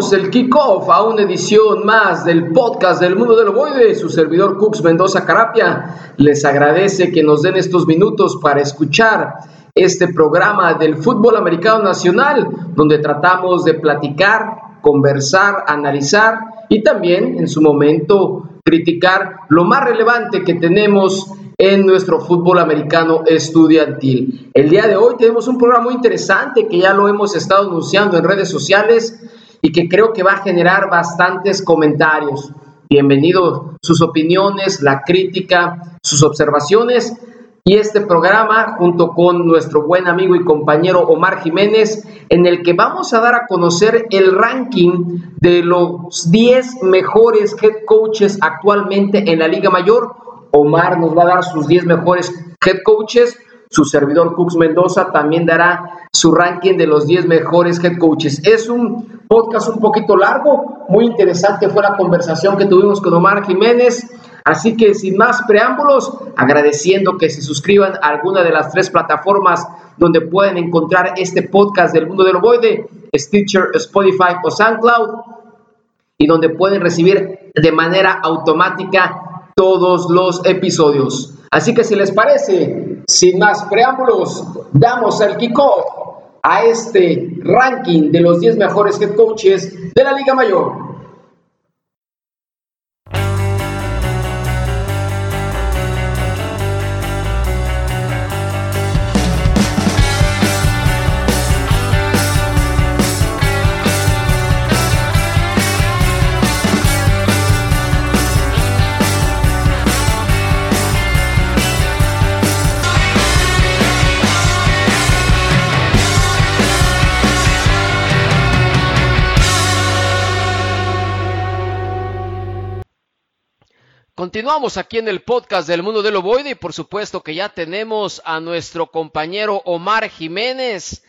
El kickoff a una edición más del podcast del mundo del ovoide. Su servidor Cux Mendoza Carapia les agradece que nos den estos minutos para escuchar este programa del fútbol americano nacional, donde tratamos de platicar, conversar, analizar y también en su momento criticar lo más relevante que tenemos en nuestro fútbol americano estudiantil. El día de hoy tenemos un programa muy interesante que ya lo hemos estado anunciando en redes sociales y que creo que va a generar bastantes comentarios. Bienvenidos sus opiniones, la crítica, sus observaciones y este programa junto con nuestro buen amigo y compañero Omar Jiménez en el que vamos a dar a conocer el ranking de los 10 mejores head coaches actualmente en la Liga Mayor. Omar nos va a dar sus 10 mejores head coaches su servidor Cux Mendoza también dará su ranking de los 10 mejores head coaches. Es un podcast un poquito largo, muy interesante fue la conversación que tuvimos con Omar Jiménez. Así que sin más preámbulos, agradeciendo que se suscriban a alguna de las tres plataformas donde pueden encontrar este podcast del mundo del ovoide, Stitcher, Spotify o SoundCloud, y donde pueden recibir de manera automática todos los episodios. Así que si les parece, sin más preámbulos, damos el kickoff a este ranking de los 10 mejores head coaches de la Liga Mayor. Continuamos aquí en el podcast del mundo del ovoide y por supuesto que ya tenemos a nuestro compañero Omar Jiménez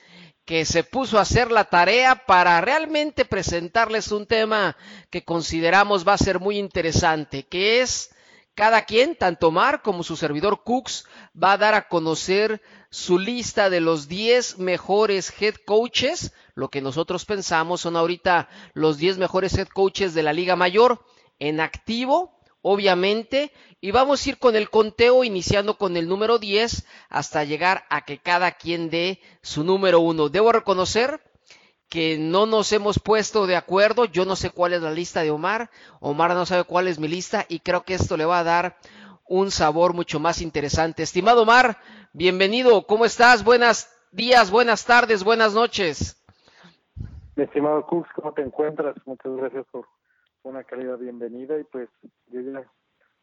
que se puso a hacer la tarea para realmente presentarles un tema que consideramos va a ser muy interesante, que es cada quien, tanto Omar como su servidor Cooks, va a dar a conocer su lista de los 10 mejores head coaches. Lo que nosotros pensamos son ahorita los 10 mejores head coaches de la Liga Mayor en activo obviamente, y vamos a ir con el conteo iniciando con el número 10 hasta llegar a que cada quien dé su número 1. Debo reconocer que no nos hemos puesto de acuerdo, yo no sé cuál es la lista de Omar, Omar no sabe cuál es mi lista y creo que esto le va a dar un sabor mucho más interesante. Estimado Omar, bienvenido, ¿cómo estás? Buenos días, buenas tardes, buenas noches. Estimado Cux, ¿cómo te encuentras? Muchas gracias por una calidad bienvenida y pues yo ya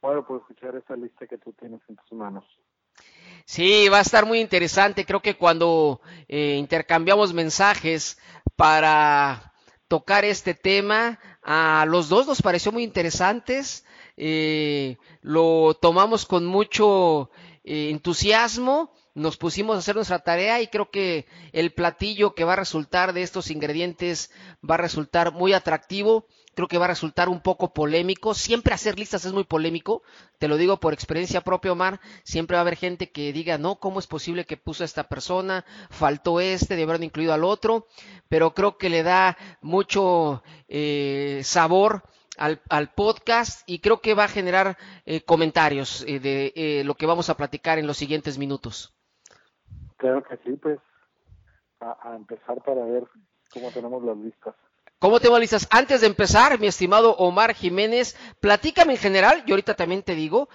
bueno por escuchar esa lista que tú tienes en tus manos. Sí, va a estar muy interesante. Creo que cuando eh, intercambiamos mensajes para tocar este tema, a los dos nos pareció muy interesantes. Eh, lo tomamos con mucho eh, entusiasmo, nos pusimos a hacer nuestra tarea y creo que el platillo que va a resultar de estos ingredientes va a resultar muy atractivo creo que va a resultar un poco polémico. Siempre hacer listas es muy polémico, te lo digo por experiencia propia, Omar. Siempre va a haber gente que diga, no, ¿cómo es posible que puso a esta persona? Faltó este, de haber incluido al otro. Pero creo que le da mucho eh, sabor al, podcast y creo que va a generar eh, comentarios eh, de lo que vamos a platicar en los siguientes minutos. Claro que sí, pues a empezar para ver cómo tenemos las listas. ¿Cómo te listas? Antes de empezar, mi estimado Omar Jiménez, platícame en general, y ahorita también te digo,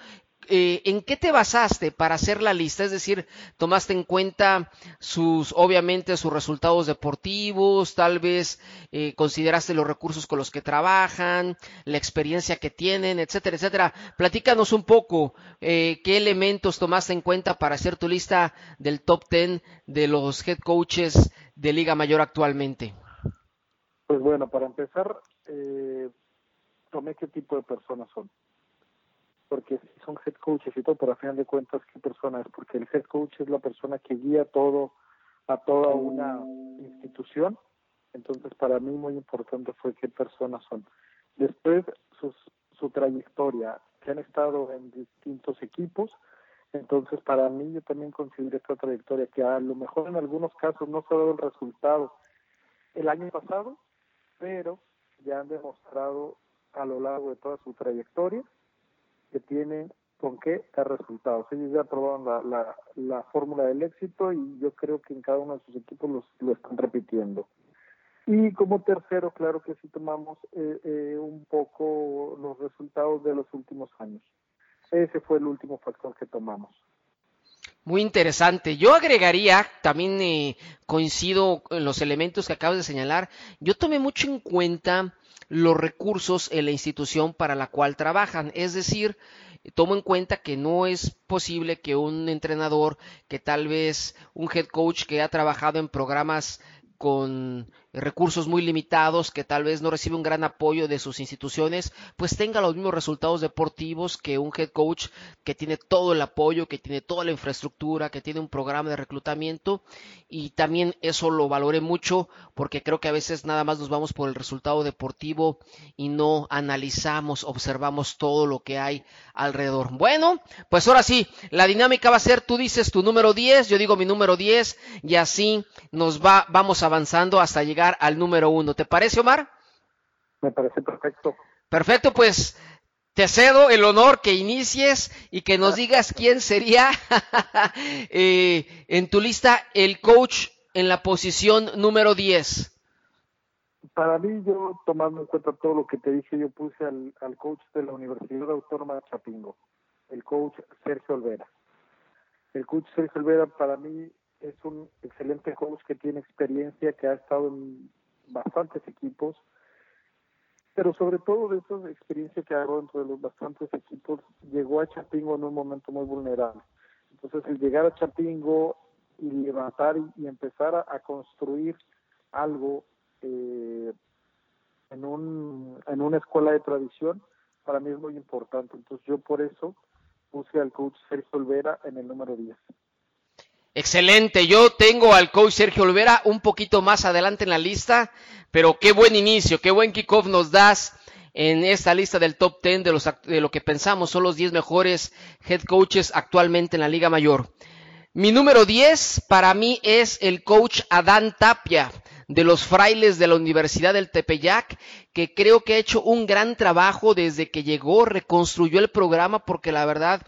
eh, ¿en qué te basaste para hacer la lista? Es decir, tomaste en cuenta sus, obviamente, sus resultados deportivos, tal vez eh, consideraste los recursos con los que trabajan, la experiencia que tienen, etcétera, etcétera. Platícanos un poco eh, qué elementos tomaste en cuenta para hacer tu lista del top 10 de los head coaches de Liga Mayor actualmente. Pues bueno, para empezar, eh, tomé qué tipo de personas son. Porque si son head coaches y todo, pero a final de cuentas, ¿qué persona es? Porque el head coach es la persona que guía todo a toda una institución. Entonces, para mí muy importante fue qué personas son. Después, sus, su trayectoria, que han estado en distintos equipos. Entonces, para mí, yo también considero esta trayectoria que a lo mejor en algunos casos no se ha dado el resultado el año pasado, pero ya han demostrado a lo largo de toda su trayectoria que tienen con qué dar resultados. Ellos ya probaron la, la, la fórmula del éxito y yo creo que en cada uno de sus equipos los, lo están repitiendo. Y como tercero, claro que sí tomamos eh, eh, un poco los resultados de los últimos años. Ese fue el último factor que tomamos. Muy interesante. Yo agregaría, también eh, coincido en los elementos que acabas de señalar, yo tomé mucho en cuenta los recursos en la institución para la cual trabajan. Es decir, tomo en cuenta que no es posible que un entrenador, que tal vez un head coach que ha trabajado en programas con recursos muy limitados, que tal vez no recibe un gran apoyo de sus instituciones, pues tenga los mismos resultados deportivos que un head coach que tiene todo el apoyo, que tiene toda la infraestructura, que tiene un programa de reclutamiento y también eso lo valoré mucho porque creo que a veces nada más nos vamos por el resultado deportivo y no analizamos, observamos todo lo que hay alrededor. Bueno, pues ahora sí, la dinámica va a ser, tú dices tu número 10, yo digo mi número 10 y así nos va, vamos avanzando hasta llegar al número uno. ¿Te parece, Omar? Me parece perfecto. Perfecto, pues te cedo el honor que inicies y que nos digas quién sería eh, en tu lista el coach en la posición número 10. Para mí, yo tomando en cuenta todo lo que te dije, yo puse al, al coach de la Universidad Autónoma de Chapingo, el coach Sergio Olvera. El coach Sergio Olvera para mí es un excelente coach que tiene experiencia, que ha estado en bastantes equipos, pero sobre todo de esa experiencia que agarró dentro de los bastantes equipos, llegó a Chapingo en un momento muy vulnerable. Entonces, el llegar a Chapingo y levantar y, empezar a, construir algo eh, en, un, en una escuela de tradición, para mí es muy importante. Entonces, yo por eso puse al coach Sergio Olvera en el número 10. Excelente, yo tengo al coach Sergio Olvera un poquito más adelante en la lista, pero qué buen inicio, qué buen kickoff nos das en esta lista del top 10 de, los, de lo que pensamos son los 10 mejores head coaches actualmente en la Liga Mayor. Mi número 10 para mí es el coach Adán Tapia de los frailes de la Universidad del Tepeyac, que creo que ha hecho un gran trabajo desde que llegó, reconstruyó el programa porque la verdad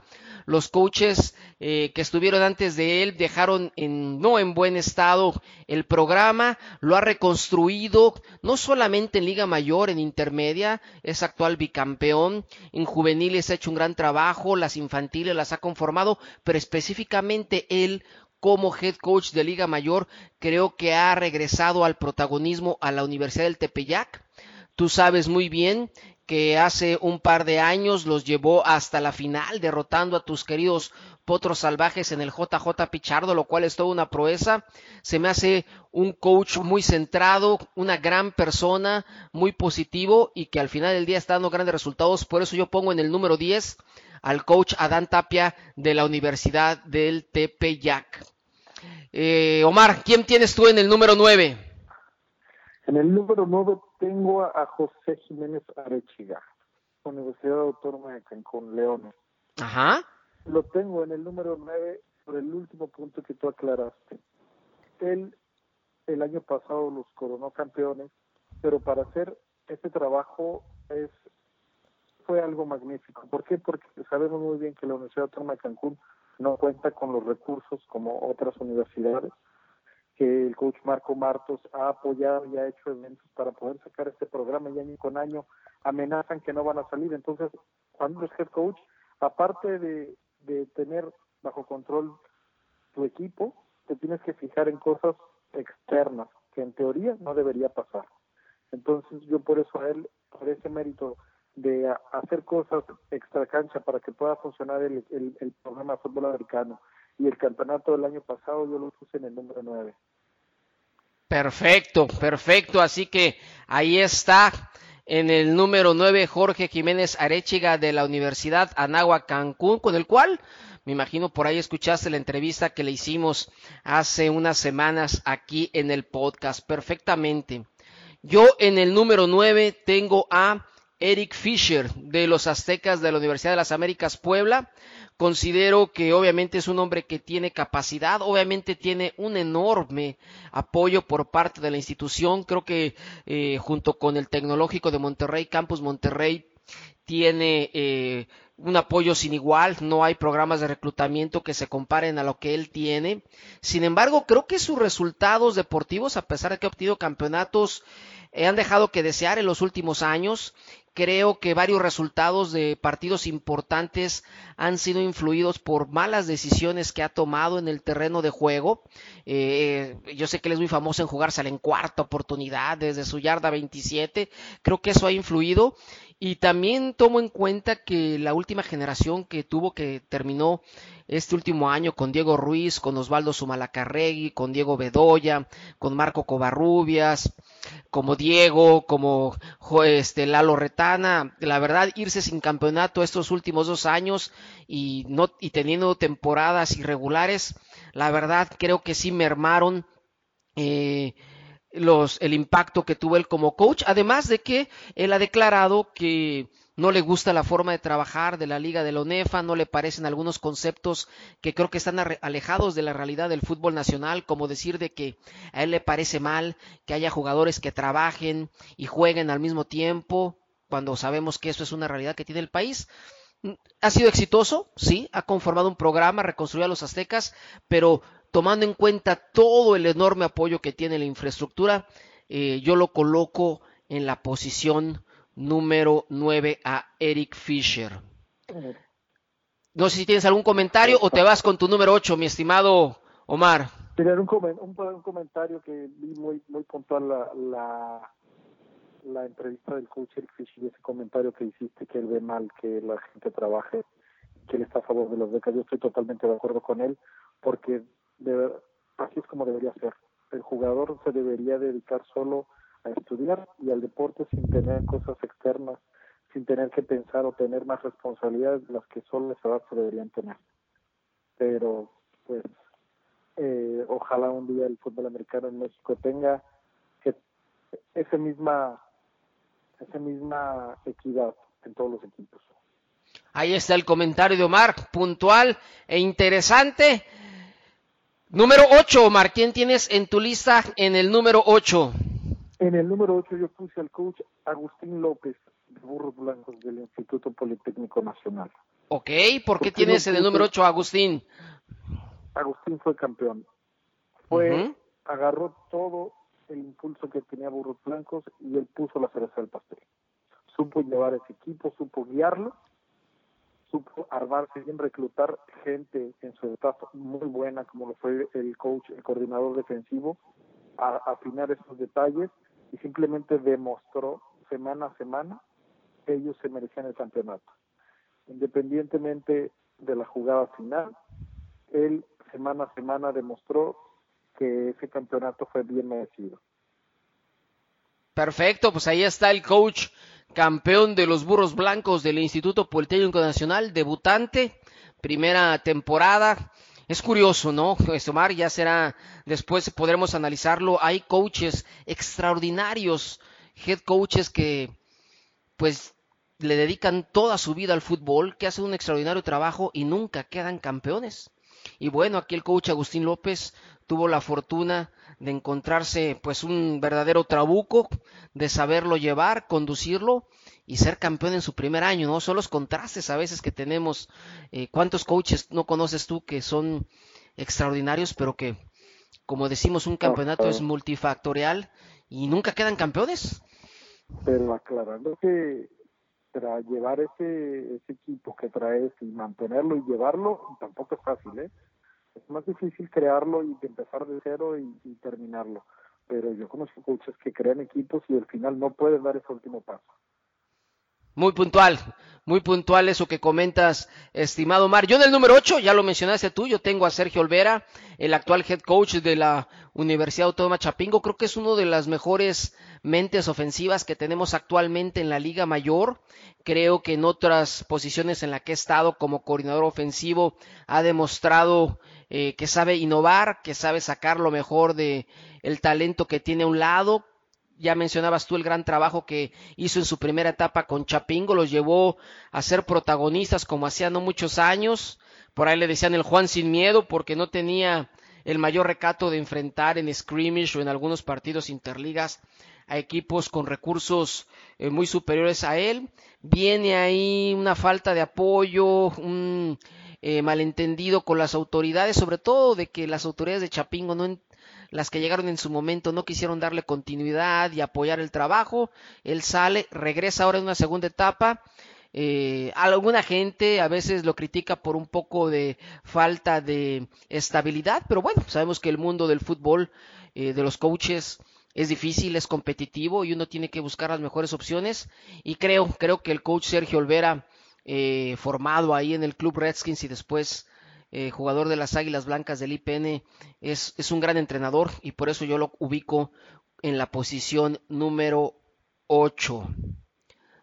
los coaches eh, que estuvieron antes de él dejaron en, no en buen estado el programa, lo ha reconstruido, no solamente en Liga Mayor, en Intermedia, es actual bicampeón, en juveniles ha hecho un gran trabajo, las infantiles las ha conformado, pero específicamente él como head coach de Liga Mayor, creo que ha regresado al protagonismo a la Universidad del Tepeyac. Tú sabes muy bien que hace un par de años los llevó hasta la final, derrotando a tus queridos potros salvajes en el JJ Pichardo, lo cual es toda una proeza. Se me hace un coach muy centrado, una gran persona, muy positivo y que al final del día está dando grandes resultados. Por eso yo pongo en el número 10 al coach Adán Tapia de la Universidad del Tepeyac. Eh, Omar, ¿quién tienes tú en el número 9? En el número 9 tengo a, José Jiménez Arechiga, Universidad Autónoma de Cancún, León. Ajá. Lo tengo en el número 9 por el último punto que tú aclaraste. Él el año pasado los coronó campeones, pero para hacer este trabajo es fue algo magnífico. ¿Por qué? Porque sabemos muy bien que la Universidad Autónoma de Cancún no cuenta con los recursos como otras universidades que el coach Marco Martos ha apoyado y ha hecho eventos para poder sacar este programa y año con año amenazan que no van a salir. Entonces, cuando eres head coach, aparte de, de tener bajo control tu equipo, te tienes que fijar en cosas externas que en teoría no debería pasar. Entonces, yo por eso a él, por ese mérito de hacer cosas extra cancha para que pueda funcionar el, el, programa de fútbol americano y el campeonato del año pasado yo lo puse en el número 9. Perfecto, perfecto. Así que ahí está en el número 9 Jorge Jiménez Arechiga de la Universidad Anáhuac Cancún, con el cual me imagino por ahí escuchaste la entrevista que le hicimos hace unas semanas aquí en el podcast. Perfectamente. Yo en el número 9 tengo a Eric Fisher de los Aztecas de la Universidad de las Américas Puebla. Considero que obviamente es un hombre que tiene capacidad, obviamente tiene un enorme apoyo por parte de la institución. Creo que eh, junto con el Tecnológico de Monterrey, Campus Monterrey, tiene eh, un apoyo sin igual, no hay programas de reclutamiento que se comparen a lo que él tiene. Sin embargo, creo que sus resultados deportivos, a pesar de que ha obtenido campeonatos, eh, han dejado que desear en los últimos años. Creo que varios resultados de partidos importantes han sido influidos por malas decisiones que ha tomado en el terreno de juego. Eh, yo sé que él es muy famoso en jugarse en cuarta oportunidad desde su yarda 27. Creo que eso ha influido. Y también tomo en cuenta que la última generación que tuvo que terminó este último año con Diego Ruiz, con Osvaldo Sumalacarregui, con Diego Bedoya, con Marco Covarrubias, como Diego, como este, Lalo Retana, la verdad irse sin campeonato estos últimos dos años y no y teniendo temporadas irregulares, la verdad creo que sí mermaron eh, los, el impacto que tuvo él como coach, además de que él ha declarado que no le gusta la forma de trabajar de la liga de la ONEFA, no le parecen algunos conceptos que creo que están alejados de la realidad del fútbol nacional, como decir de que a él le parece mal que haya jugadores que trabajen y jueguen al mismo tiempo, cuando sabemos que eso es una realidad que tiene el país. Ha sido exitoso, sí, ha conformado un programa, reconstruido a los aztecas, pero tomando en cuenta todo el enorme apoyo que tiene la infraestructura, eh, yo lo coloco en la posición número 9 a Eric Fisher. No sé si tienes algún comentario o te vas con tu número 8, mi estimado Omar. Tener un, un, comentario que vi muy, muy puntual la, la, entrevista del coach Eric Fisher y ese comentario que hiciste que él ve mal que la gente trabaje, que él está a favor de los becas. Yo estoy totalmente de acuerdo con él porque de, así es como debería ser. El jugador se debería dedicar solo a estudiar y al deporte sin tener cosas externas, sin tener que pensar o tener más responsabilidades de las que solo esa edad se deberían tener. Pero, pues, eh, ojalá un día el fútbol americano en México tenga que esa misma, esa misma equidad en todos los equipos. Ahí está el comentario de Omar, puntual e interesante. Número 8, Omar, ¿quién tienes en tu lista en el número 8? En el número 8 yo puse al coach Agustín López de Burros Blancos del Instituto Politécnico Nacional. Ok, ¿por qué tienes en el número 8 Agustín? Agustín fue campeón. Fue, agarró todo el impulso que tenía Burros Blancos y él puso la cereza del pastel. Supo llevar ese equipo, supo guiarlo supo armarse bien, reclutar gente en su staff muy buena, como lo fue el coach, el coordinador defensivo, a afinar esos detalles y simplemente demostró semana a semana que ellos se merecían el campeonato. Independientemente de la jugada final, él semana a semana demostró que ese campeonato fue bien merecido. Perfecto, pues ahí está el coach campeón de los burros blancos del Instituto Politécnico Nacional, debutante, primera temporada. Es curioso, ¿no? Omar ya será, después podremos analizarlo. Hay coaches extraordinarios, head coaches que pues le dedican toda su vida al fútbol, que hacen un extraordinario trabajo y nunca quedan campeones. Y bueno, aquí el coach Agustín López tuvo la fortuna de encontrarse pues un verdadero trabuco, de saberlo llevar, conducirlo y ser campeón en su primer año, ¿no? Son los contrastes a veces que tenemos. Eh, ¿Cuántos coaches no conoces tú que son extraordinarios, pero que, como decimos, un campeonato es multifactorial y nunca quedan campeones? Pero aclarando que para llevar ese, ese equipo que traes y mantenerlo y llevarlo tampoco es fácil, ¿eh? Es más difícil crearlo y empezar de cero y, terminarlo. Pero yo conozco coaches que crean equipos y al final no pueden dar ese último paso. Muy puntual, muy puntual eso que comentas, estimado Mar. Yo en el número 8, ya lo mencionaste tú, yo tengo a Sergio Olvera, el actual head coach de la Universidad Autónoma Chapingo. Creo que es uno de las mejores mentes ofensivas que tenemos actualmente en la Liga Mayor. Creo que en otras posiciones en las que he estado como coordinador ofensivo ha demostrado eh, que sabe innovar, que sabe sacar lo mejor de el talento que tiene a un lado, ya mencionabas tú el gran trabajo que hizo en su primera etapa con Chapingo, los llevó a ser protagonistas como hacía no muchos años. Por ahí le decían el Juan sin miedo porque no tenía el mayor recato de enfrentar en scrimmage o en algunos partidos interligas a equipos con recursos eh, muy superiores a él. Viene ahí una falta de apoyo, un eh, malentendido con las autoridades, sobre todo de que las autoridades de Chapingo no, las que llegaron en su momento no quisieron darle continuidad y apoyar el trabajo. Él sale, regresa ahora en una segunda etapa. Eh, alguna gente a veces lo critica por un poco de falta de estabilidad, pero bueno, sabemos que el mundo del fútbol, eh, de los coaches, es difícil, es competitivo y uno tiene que buscar las mejores opciones. Y creo, creo que el coach Sergio Olvera, eh, formado ahí en el Club Redskins y después eh, jugador de las Águilas Blancas del IPN, es, es un gran entrenador y por eso yo lo ubico en la posición número 8.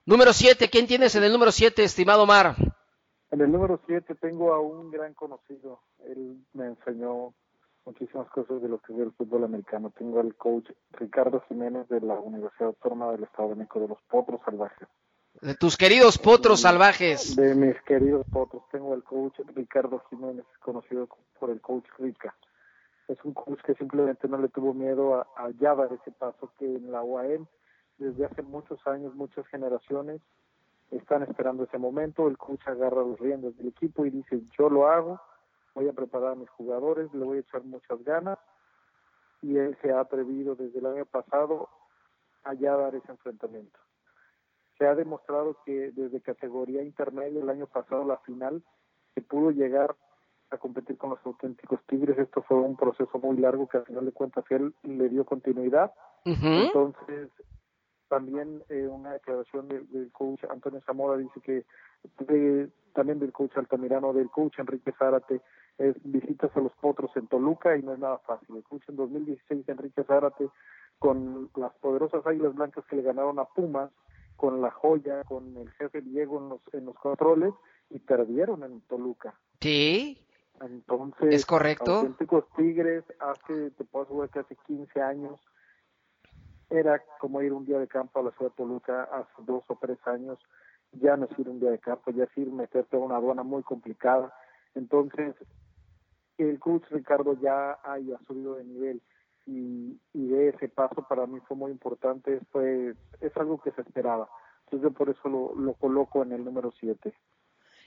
Número 7, ¿quién tienes en el número 7, estimado Mar? En el número 7 tengo a un gran conocido. Él me enseñó muchísimas cosas de lo que es el fútbol americano. Tengo al coach Ricardo Jiménez de la Universidad Autónoma del Estado de México de los Potros Salvajes. De tus queridos potros salvajes. De mis queridos potros. Tengo al coach Ricardo Jiménez, conocido por el coach Rica. Es un coach que simplemente no le tuvo miedo a, a ese paso que en la UAM desde hace muchos años, muchas generaciones están esperando ese momento. El coach agarra los riendas del equipo y dice, yo lo hago, voy a preparar a mis jugadores, le voy a echar muchas ganas. Y él se ha atrevido desde el año pasado a ya dar ese enfrentamiento se ha demostrado que desde categoría intermedia el año pasado la final se pudo llegar a competir con los auténticos Tigres. Esto fue un proceso muy largo que al final de cuentas él le dio continuidad. Entonces, también eh, una declaración del coach Antonio Zamora dice que también del coach Altamirano, del coach Enrique Zárate, es visitas a los potros en Toluca y no es nada fácil. El coach en 2016 Enrique Zárate con las poderosas Águilas Blancas que le ganaron a Pumas con la joya, con el jefe Diego en los, en los controles y perdieron en Toluca. Sí. Entonces, es correcto. Auténticos Tigres, hace, te puedo asegurar que hace 15 años, era como ir un día de campo a la ciudad de Toluca, hace dos o tres años, ya no es ir un día de campo, ya es ir meterte a una aduana muy complicada. Entonces, el coach Ricardo ya haya subido de nivel y, de ese paso para mí fue muy importante, fue, es algo que se esperaba. Entonces yo por eso lo, lo coloco en el número 7.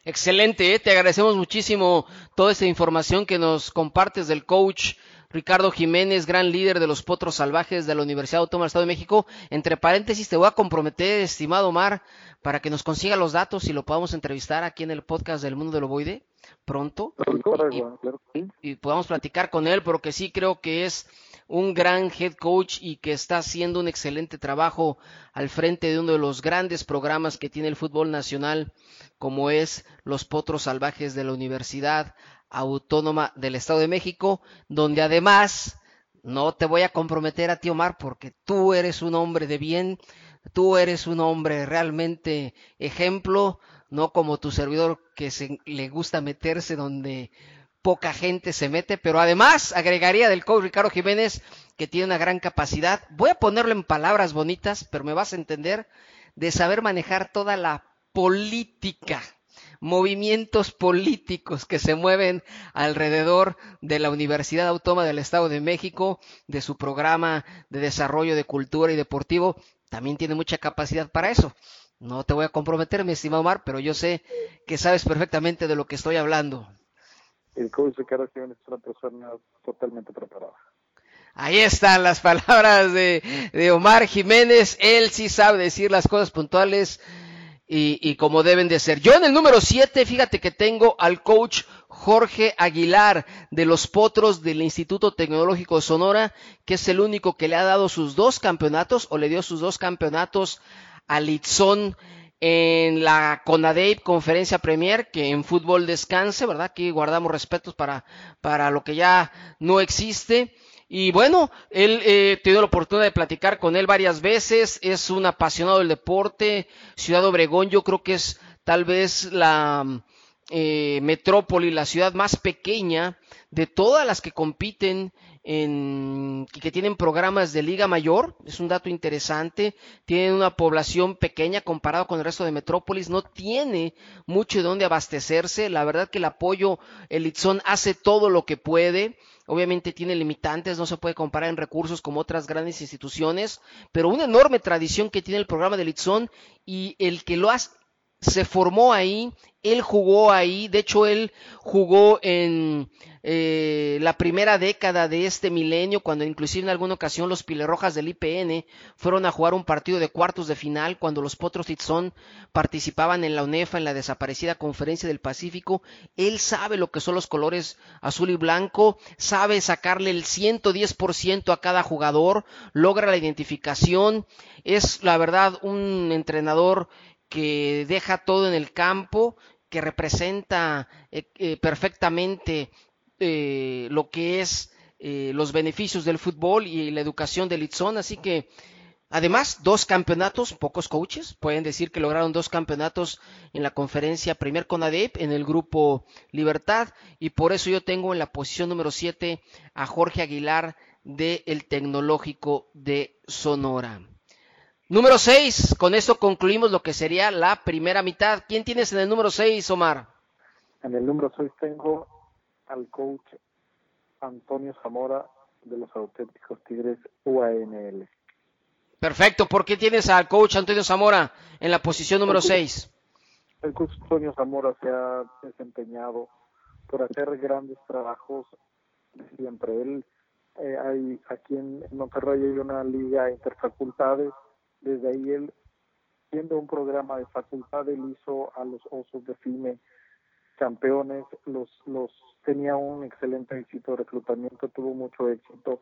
Excelente, ¿eh? te agradecemos muchísimo toda esta información que nos compartes del coach Ricardo Jiménez, gran líder de los Potros Salvajes de la Universidad Autónoma del Estado de México. Entre paréntesis, te voy a comprometer, estimado Omar, para que nos consiga los datos y lo podamos entrevistar aquí en el podcast del Mundo del Ovoide pronto y, y podamos platicar con él, porque sí creo que es un gran head coach y que está haciendo un excelente trabajo al frente de uno de los grandes programas que tiene el fútbol nacional, como es los Potros Salvajes de la Universidad Autónoma del Estado de México, donde además no te voy a comprometer a ti, Omar, porque tú eres un hombre de bien, tú eres un hombre realmente ejemplo, no como tu servidor que se, le gusta meterse donde poca gente se mete, pero además agregaría del coach Ricardo Jiménez que tiene una gran capacidad, voy a ponerlo en palabras bonitas, pero me vas a entender, de saber manejar toda la política, movimientos políticos que se mueven alrededor de la Universidad Autónoma del Estado de México, de su programa de desarrollo de cultura y deportivo, también tiene mucha capacidad para eso. No te voy a comprometer, mi estimado Omar, pero yo sé que sabes perfectamente de lo que estoy hablando el coach Jiménez es totalmente preparada. Ahí están las palabras de, Omar Jiménez. Él sí sabe decir las cosas puntuales y, y como deben de ser. Yo en el número 7, fíjate que tengo al coach Jorge Aguilar de los Potros del Instituto Tecnológico Sonora, que es el único que le ha dado sus dos campeonatos o le dio sus dos campeonatos a Litzón en la CONADEIP Conferencia Premier, que en fútbol descanse, ¿verdad? Aquí guardamos respetos para, para lo que ya no existe. Y bueno, él eh, tenido la oportunidad de platicar con él varias veces, es un apasionado del deporte. Ciudad Obregón yo creo que es tal vez la eh, metrópoli, la ciudad más pequeña de todas las que compiten en, que tienen programas de Liga Mayor, es un dato interesante, tienen una población pequeña comparado con el resto de Metrópolis, no tiene mucho de dónde abastecerse, la verdad que el apoyo, el Itzón hace todo lo que puede, obviamente tiene limitantes, no se puede comparar en recursos como otras grandes instituciones, pero una enorme tradición que tiene el programa de Litzón y el que lo hace se formó ahí, él jugó ahí, de hecho él jugó en eh, la primera década de este milenio, cuando inclusive en alguna ocasión los Pilerrojas del IPN fueron a jugar un partido de cuartos de final, cuando los Potros Titzón participaban en la UNEFA, en la desaparecida Conferencia del Pacífico, él sabe lo que son los colores azul y blanco, sabe sacarle el 110% a cada jugador, logra la identificación, es la verdad un entrenador que deja todo en el campo, que representa eh, eh, perfectamente eh, lo que es los beneficios del fútbol y la educación del Itzón. Así que, además, dos campeonatos, pocos coaches pueden decir que lograron dos campeonatos en la conferencia Primer Conadep en el grupo Libertad. Y por eso yo tengo en la posición número 7 a Jorge Aguilar del Tecnológico de Sonora. Número 6, con esto concluimos lo que sería la primera mitad. ¿Quién tienes en el número 6, Omar? En el número 6 tengo al coach Antonio Zamora de los auténticos Tigres UANL. Perfecto, ¿por qué tienes al coach Antonio Zamora en la posición número 6? El coach Antonio Zamora se ha desempeñado por hacer grandes trabajos siempre. Él, eh, hay, aquí en Monterrey hay una liga interfacultades desde ahí él, siendo un programa de facultad, él hizo a los Osos de FIME campeones, los, los tenía un excelente éxito de reclutamiento, tuvo mucho éxito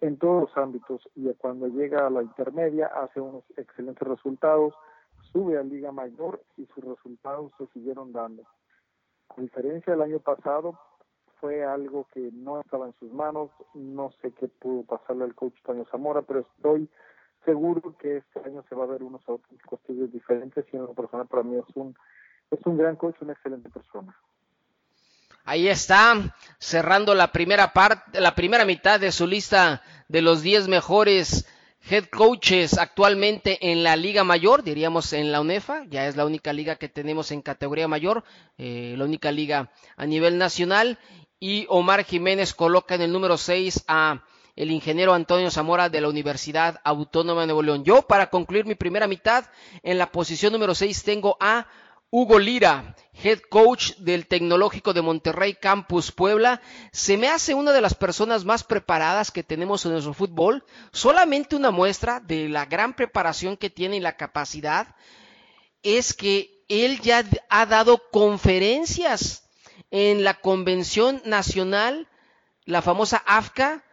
en todos los ámbitos y cuando llega a la intermedia hace unos excelentes resultados, sube a Liga Mayor y sus resultados se siguieron dando. A diferencia del año pasado, fue algo que no estaba en sus manos, no sé qué pudo pasarle al coach Toño Zamora, pero estoy seguro que este año se va a ver unos auténticos diferentes y en lo personal para mí es un, es un gran coach, una excelente persona. Ahí está, cerrando la primera parte, la primera mitad de su lista de los 10 mejores head coaches actualmente en la Liga Mayor, diríamos en la UNEFA, ya es la única liga que tenemos en categoría mayor, eh, la única liga a nivel nacional, y Omar Jiménez coloca en el número 6 a el ingeniero Antonio Zamora de la Universidad Autónoma de Nuevo León. Yo, para concluir mi primera mitad, en la posición número 6 tengo a Hugo Lira, head coach del Tecnológico de Monterrey Campus Puebla, se me hace una de las personas más preparadas que tenemos en nuestro fútbol. Solamente una muestra de la gran preparación que tiene y la capacidad es que él ya ha dado conferencias en la Convención Nacional, la famosa AFCA,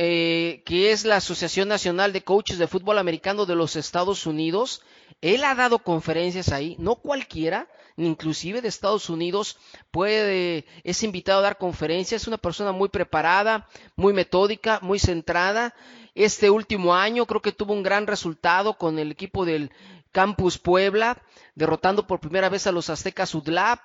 eh, que es la Asociación Nacional de Coaches de Fútbol Americano de los Estados Unidos. Él ha dado conferencias ahí, no cualquiera, inclusive de Estados Unidos puede, es invitado a dar conferencias, es una persona muy preparada, muy metódica, muy centrada. Este último año creo que tuvo un gran resultado con el equipo del Campus Puebla, derrotando por primera vez a los Aztecas Udlap,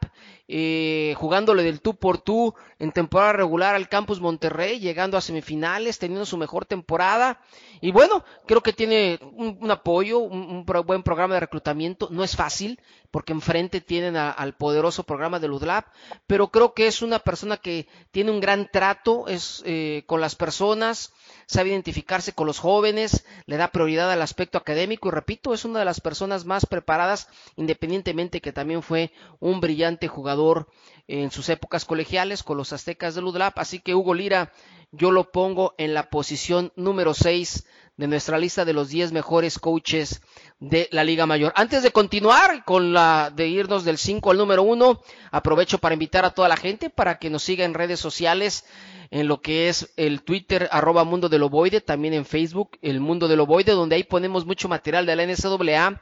eh, jugándole del tú por tú en temporada regular al Campus Monterrey, llegando a semifinales, teniendo su mejor temporada. Y bueno, creo que tiene un, apoyo, un, buen programa de reclutamiento. No es fácil, porque enfrente tienen al poderoso programa de UDLAP, pero creo que es una persona que tiene un gran trato es, eh, con las personas, sabe identificarse con los jóvenes, le da prioridad al aspecto académico y repito, es una de las personas más preparadas, independientemente que también fue un brillante jugador en sus épocas colegiales con los aztecas de Ludlap, así que Hugo Lira yo lo pongo en la posición número 6 de nuestra lista de los 10 mejores coaches de la Liga Mayor. Antes de continuar con la de irnos del 5 al número 1, aprovecho para invitar a toda la gente para que nos siga en redes sociales en lo que es el Twitter arroba Mundo del Ovoide, también en Facebook el Mundo del Ovoide, donde ahí ponemos mucho material de la NCAA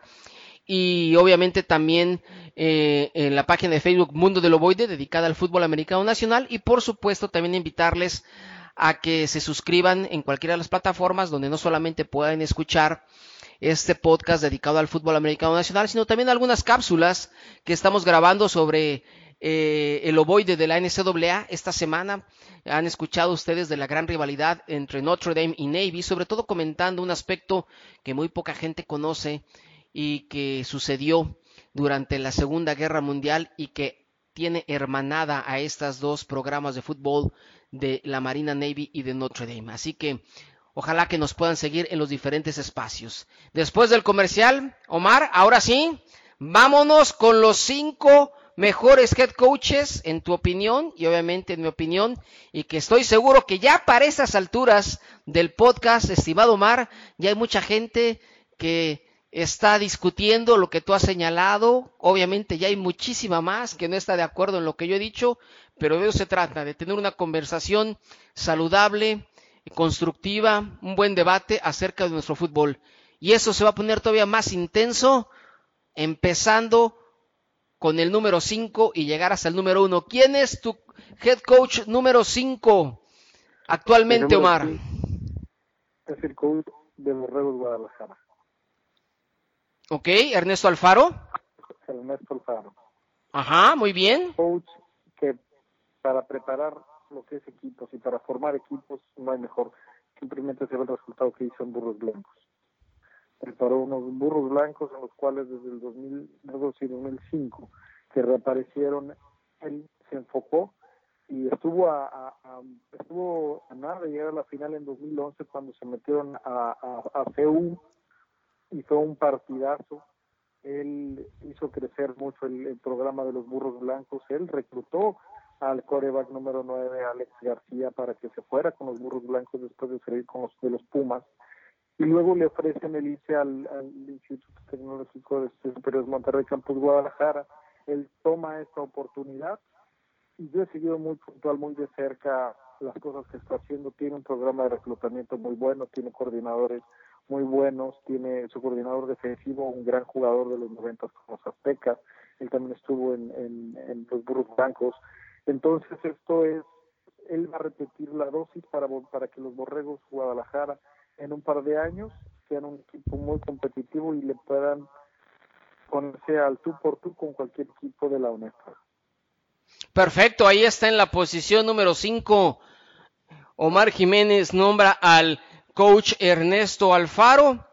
y obviamente también eh, en la página de Facebook Mundo del Ovoide dedicada al fútbol americano nacional y por supuesto también invitarles a que se suscriban en cualquiera de las plataformas donde no solamente puedan escuchar este podcast dedicado al fútbol americano nacional, sino también algunas cápsulas que estamos grabando sobre eh, el ovoide de la NCAA esta semana. Han escuchado ustedes de la gran rivalidad entre Notre Dame y Navy, sobre todo comentando un aspecto que muy poca gente conoce y que sucedió durante la Segunda Guerra Mundial y que tiene hermanada a estas dos programas de fútbol de la Marina Navy y de Notre Dame. Así que ojalá que nos puedan seguir en los diferentes espacios. Después del comercial, Omar, ahora sí, vámonos con los cinco mejores head coaches en tu opinión y obviamente en mi opinión y que estoy seguro que ya para esas alturas del podcast, estimado Omar, ya hay mucha gente que está discutiendo lo que tú has señalado. Obviamente ya hay muchísima más que no está de acuerdo en lo que yo he dicho, pero de eso se trata, de tener una conversación saludable, constructiva, un buen debate acerca de nuestro fútbol. Y eso se va a poner todavía más intenso, empezando con el número 5 y llegar hasta el número 1. ¿Quién es tu head coach número 5 actualmente, Omar? Es el coach de Borregos Guadalajara. Ok, Ernesto Alfaro. Ernesto Alfaro. Ajá, muy bien. Coach que para preparar lo que es equipos y para formar equipos no hay mejor. Simplemente se ve el resultado que hizo en Burros Blancos preparó unos burros blancos en los cuales desde el 2002 y 2005 que reaparecieron, él se enfocó y estuvo a, estuvo a nada de llegar a la final en 2011 cuando se metieron a, a, a CEU fue un partidazo. Él hizo crecer mucho el, programa de los burros blancos. Él reclutó al coreback número 9, Alex García, para que se fuera con los burros blancos después de salir con los de los Pumas y luego le ofrecen el irse al, Instituto Tecnológico de Superiores Monterrey Campus Guadalajara. Él toma esta oportunidad y yo he seguido muy puntual, muy de cerca las cosas que está haciendo. Tiene un programa de reclutamiento muy bueno, tiene coordinadores muy buenos, tiene su coordinador defensivo, un gran jugador de los noventas como Aztecas, él también estuvo en, en, los Burros Blancos. Entonces esto es, él va a repetir la dosis para, para que los Borregos Guadalajara en un par de años sean un equipo muy competitivo y le puedan ponerse al tú por tú con cualquier equipo de la UNESCO. Perfecto, ahí está en la posición número 5. Omar Jiménez nombra al coach Ernesto Alfaro.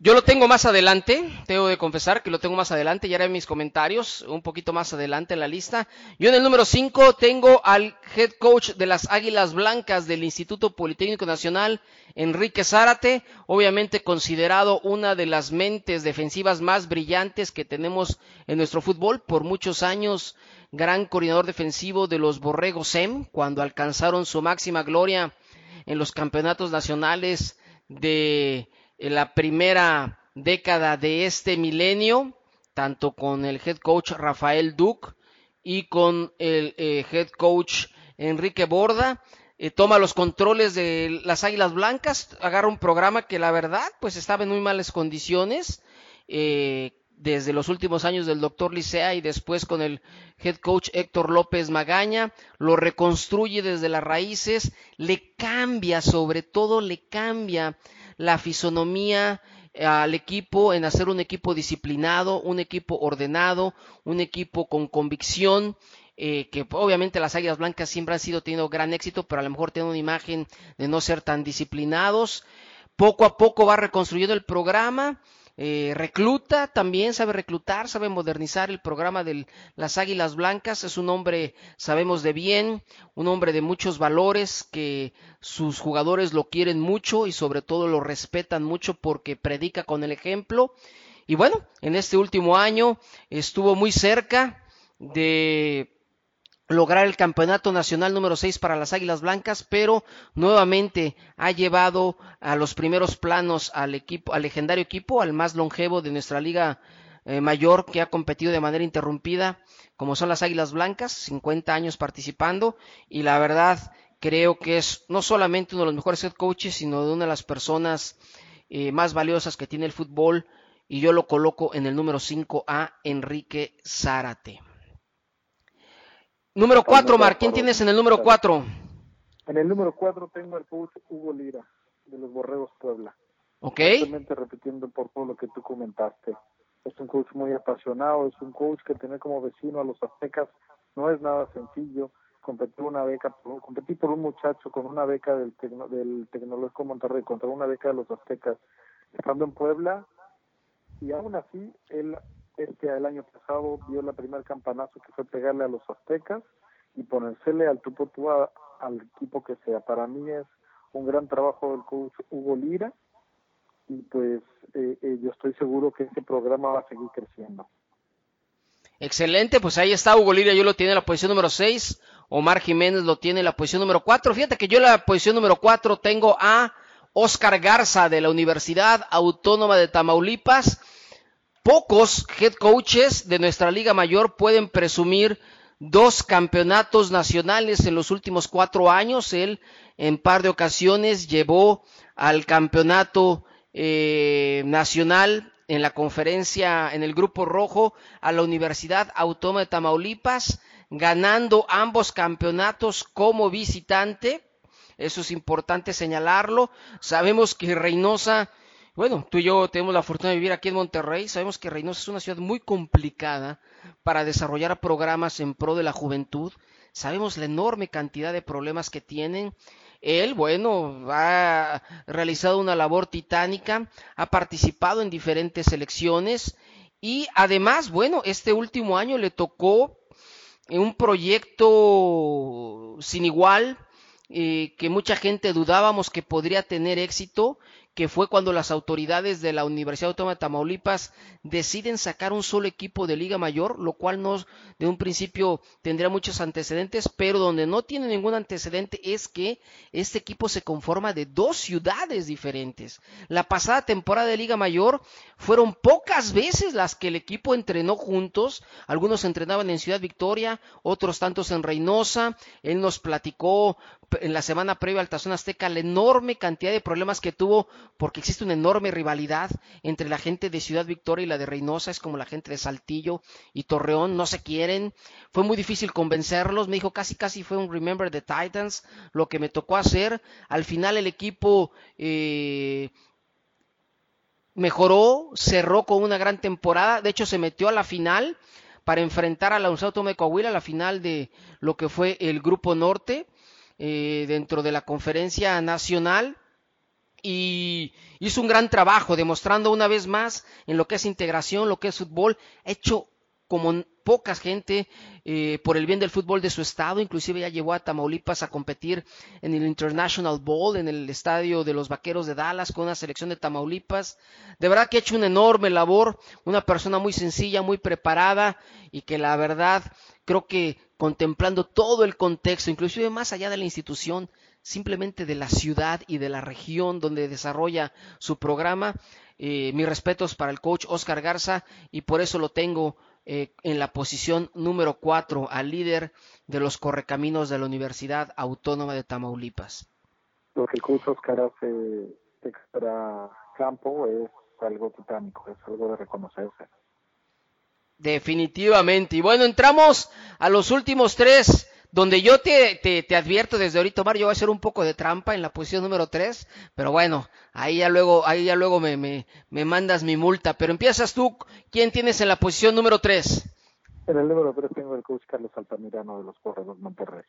Yo lo tengo más adelante, tengo de confesar que lo tengo más adelante, ya haré mis comentarios un poquito más adelante en la lista. Yo en el número 5 tengo al head coach de las Águilas Blancas del Instituto Politécnico Nacional, Enrique Zárate, obviamente considerado una de las mentes defensivas más brillantes que tenemos en nuestro fútbol, por muchos años gran coordinador defensivo de los Borregos SEM, cuando alcanzaron su máxima gloria en los campeonatos nacionales de la primera década de este milenio, tanto con el head coach Rafael Duke y con el eh, head coach Enrique Borda. Eh, toma los controles de las Águilas Blancas, agarra un programa que la verdad pues estaba en muy malas condiciones. Eh, desde los últimos años del doctor Licea y después con el head coach Héctor López Magaña, lo reconstruye desde las raíces, le cambia, sobre todo le cambia la fisonomía al equipo en hacer un equipo disciplinado, un equipo ordenado, un equipo con convicción, eh, que obviamente las Águilas Blancas siempre han sido teniendo gran éxito, pero a lo mejor tienen una imagen de no ser tan disciplinados. Poco a poco va reconstruyendo el programa eh, recluta también, sabe reclutar, sabe modernizar el programa de las Águilas Blancas. Es un hombre, sabemos de bien, un hombre de muchos valores, que sus jugadores lo quieren mucho y sobre todo lo respetan mucho porque predica con el ejemplo. Y bueno, en este último año estuvo muy cerca de lograr el campeonato nacional número 6 para las Águilas Blancas, pero nuevamente ha llevado a los primeros planos al equipo, al legendario equipo, al más longevo de nuestra liga eh, mayor que ha competido de manera interrumpida, como son las Águilas Blancas, 50 años participando y la verdad creo que es no solamente uno de los mejores head coaches, sino de una de las personas eh, más valiosas que tiene el fútbol y yo lo coloco en el número 5 a Enrique Zárate. Número 4, Mar, ¿quién tienes en el número 4? En el número 4 tengo al coach Hugo Lira, de los Borregos Puebla. Ok. Simplemente repitiendo por todo lo que tú comentaste. es un coach muy apasionado, es un coach que tener como vecino a los aztecas no es nada sencillo. Competí una beca, competí por un muchacho con una beca del, del Tecnológico Monterrey contra una beca de los aztecas, estando en Puebla, y aún así él este el año pasado dio la primer campanazo que fue pegarle a los aztecas y ponérsele al tupo al equipo que sea. Para mí es un gran trabajo del coach Hugo Lira y pues eh, eh, yo estoy seguro que este programa va a seguir creciendo. Excelente, pues ahí está Hugo Lira, yo lo tiene en la posición número 6, Omar Jiménez lo tiene en la posición número 4. Fíjate que yo en la posición número 4 tengo a Oscar Garza de la Universidad Autónoma de Tamaulipas. Pocos head coaches de nuestra Liga Mayor pueden presumir dos campeonatos nacionales en los últimos cuatro años. Él en par de ocasiones llevó al campeonato eh, nacional en la conferencia en el grupo rojo a la Universidad Autónoma de Tamaulipas, ganando ambos campeonatos como visitante. Eso es importante señalarlo. Sabemos que Reynosa, bueno, tú y yo tenemos la fortuna de vivir aquí en Monterrey. Sabemos que Reynosa es una ciudad muy complicada para desarrollar programas en pro de la juventud. Sabemos la enorme cantidad de problemas que tienen él, bueno, ha realizado una labor titánica, ha participado en diferentes selecciones y además, bueno, este último año le tocó un proyecto sin igual, eh, que mucha gente dudábamos que podría tener éxito que fue cuando las autoridades de la Universidad Autónoma de Tamaulipas deciden sacar un solo equipo de Liga Mayor, lo cual no de un principio tendría muchos antecedentes, pero donde no tiene ningún antecedente es que este equipo se conforma de dos ciudades diferentes. La pasada temporada de Liga Mayor fueron pocas veces las que el equipo entrenó juntos, algunos entrenaban en Ciudad Victoria, otros tantos en Reynosa, él nos platicó en la semana previa al Tazón Azteca la enorme cantidad de problemas que tuvo porque existe una enorme rivalidad entre la gente de Ciudad Victoria y la de Reynosa, es como la gente de Saltillo y Torreón, no se quieren, fue muy difícil convencerlos, me dijo casi casi fue un Remember the Titans lo que me tocó hacer, al final el equipo eh, mejoró, cerró con una gran temporada, de hecho se metió a la final para enfrentar a la Universidad Autónoma de Coahuila, la final de lo que fue el Grupo Norte, eh, dentro de la conferencia nacional y hizo un gran trabajo demostrando una vez más en lo que es integración, lo que es fútbol, hecho como poca gente eh, por el bien del fútbol de su estado, inclusive ya llevó a Tamaulipas a competir en el International Bowl, en el estadio de los Vaqueros de Dallas con una selección de Tamaulipas. De verdad que ha hecho una enorme labor, una persona muy sencilla, muy preparada y que la verdad creo que contemplando todo el contexto, inclusive más allá de la institución, simplemente de la ciudad y de la región donde desarrolla su programa. Eh, mis respetos para el coach Oscar Garza y por eso lo tengo eh, en la posición número 4 al líder de los correcaminos de la Universidad Autónoma de Tamaulipas. Lo que el coach Oscar hace extra campo es algo titánico, es algo de reconocerse. Definitivamente. Y bueno, entramos a los últimos tres donde yo te, te, advierto desde ahorita, Omar, yo voy a hacer un poco de trampa en la posición número 3, pero bueno, ahí ya luego, ahí ya luego me, me, me mandas mi multa. Pero empiezas tú, ¿quién tienes en la posición número 3? En el número 3 tengo el coach Carlos Altamirano de los Borregos Monterrey.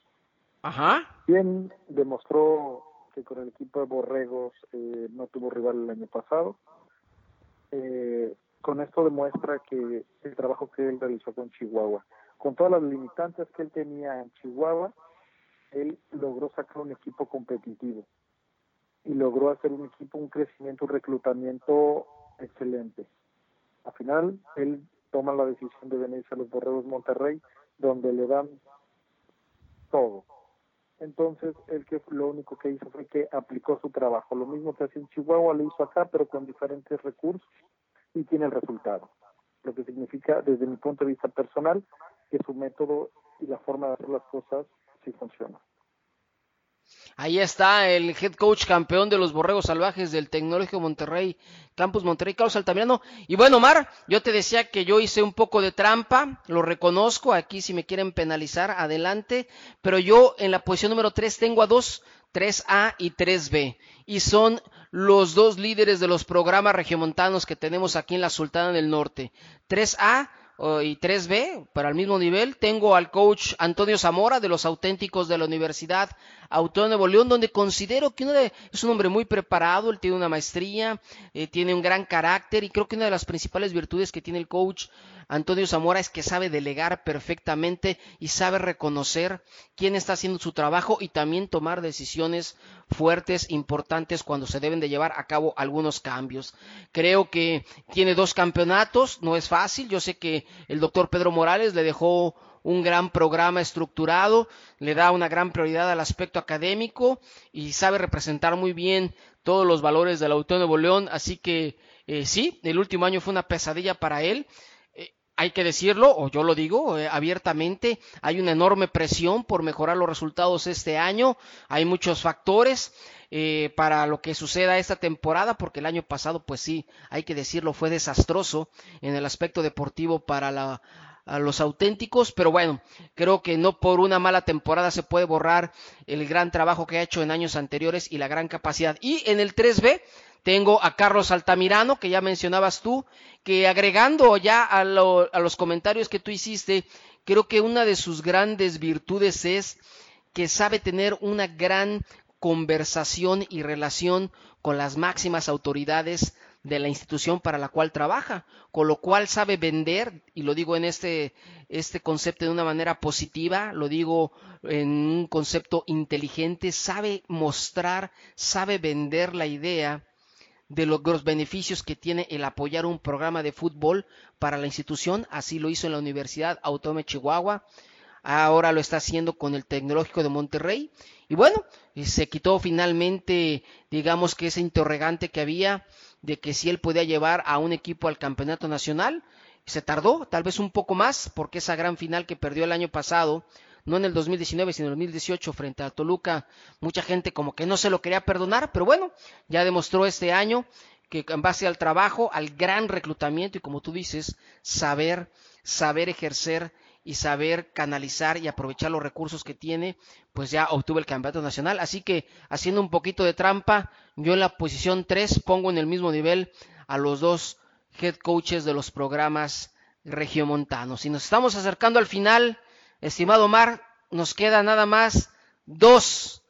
Ajá. Quien demostró que con el equipo de Borregos eh, no tuvo rival el año pasado. Eh, con esto demuestra que el trabajo que él realizó con Chihuahua con todas las limitantes que él tenía en Chihuahua, él logró sacar un equipo competitivo y logró hacer un equipo, un crecimiento, un reclutamiento excelente. Al final, él toma la decisión de venirse a los Borregos Monterrey, donde le dan todo. Entonces, él que lo único que hizo fue que aplicó su trabajo. Lo mismo que hace en Chihuahua, lo hizo acá, pero con diferentes recursos y tiene el resultado. Lo que significa, desde mi punto de vista personal, que su método y la forma de hacer las cosas sí funciona. Ahí está el head coach campeón de los Borregos Salvajes del Tecnológico Monterrey, Campus Monterrey, Carlos Altamirano. Y bueno, Omar, yo te decía que yo hice un poco de trampa, lo reconozco, aquí si me quieren penalizar, adelante. Pero yo en la posición número 3 tengo a dos, 3A y 3B. Y son los dos líderes de los programas regiomontanos que tenemos aquí en la Sultana del Norte. 3A y 3B para el mismo nivel. Tengo al coach Antonio Zamora de los auténticos de la Universidad Autónoma de Nuevo León, donde considero que es un hombre muy preparado, él tiene una maestría, eh, tiene un gran carácter y creo que una de las principales virtudes que tiene el coach Antonio Zamora es que sabe delegar perfectamente y sabe reconocer quién está haciendo su trabajo y también tomar decisiones fuertes, importantes cuando se deben de llevar a cabo algunos cambios. Creo que tiene dos campeonatos, no es fácil, yo sé que el doctor Pedro Morales le dejó un gran programa estructurado, le da una gran prioridad al aspecto académico y sabe representar muy bien todos los valores del Autónomo Nuevo León, así que eh, sí, el último año fue una pesadilla para él, hay que decirlo, o yo lo digo eh, abiertamente, hay una enorme presión por mejorar los resultados este año, hay muchos factores eh, para lo que suceda esta temporada, porque el año pasado, pues sí, hay que decirlo, fue desastroso en el aspecto deportivo para la, los auténticos, pero bueno, creo que no por una mala temporada se puede borrar el gran trabajo que ha hecho en años anteriores y la gran capacidad. Y en el 3B tengo a Carlos Altamirano, que ya mencionabas tú, que agregando ya a, los comentarios que tú hiciste, creo que una de sus grandes virtudes es que sabe tener una gran conversación y relación con las máximas autoridades de la institución para la cual trabaja, con lo cual sabe vender, y lo digo en este, este concepto de una manera positiva, lo digo en un concepto inteligente, sabe mostrar, sabe vender la idea de los, beneficios que tiene el apoyar un programa de fútbol para la institución. Así lo hizo en la Universidad Autónoma de Chihuahua. Ahora lo está haciendo con el Tecnológico de Monterrey. Y bueno, se quitó finalmente, digamos que ese interrogante que había de que si él podía llevar a un equipo al campeonato nacional. Se tardó, tal vez un poco más, porque esa gran final que perdió el año pasado no en el 2019, sino en el 2018 frente a Toluca, mucha gente como que no se lo quería perdonar, pero bueno, ya demostró este año que en base al trabajo, al gran reclutamiento y como tú dices, saber, saber ejercer y saber canalizar y aprovechar los recursos que tiene, pues ya obtuvo el campeonato nacional. Así que haciendo un poquito de trampa, yo en la posición 3 pongo en el mismo nivel a los dos head coaches de los programas regiomontanos. Y nos estamos acercando al final Estimado Omar, nos queda nada más dos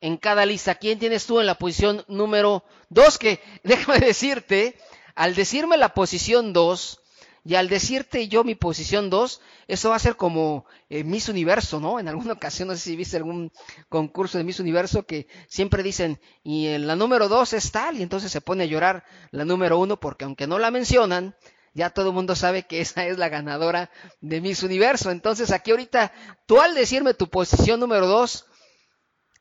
en cada lista. ¿Quién tienes tú en la posición número dos? Que déjame decirte, al decirme la posición dos y al decirte yo mi posición 2, eso va a ser como eh, Miss Universo, ¿no? En alguna ocasión, no sé si viste algún concurso de Miss Universo que siempre dicen, y la número 2 es tal, y entonces se pone a llorar la número 1 porque aunque no la mencionan, ya todo el mundo sabe que esa es la ganadora de Miss Universo. Entonces aquí ahorita, tú al decirme tu posición número 2,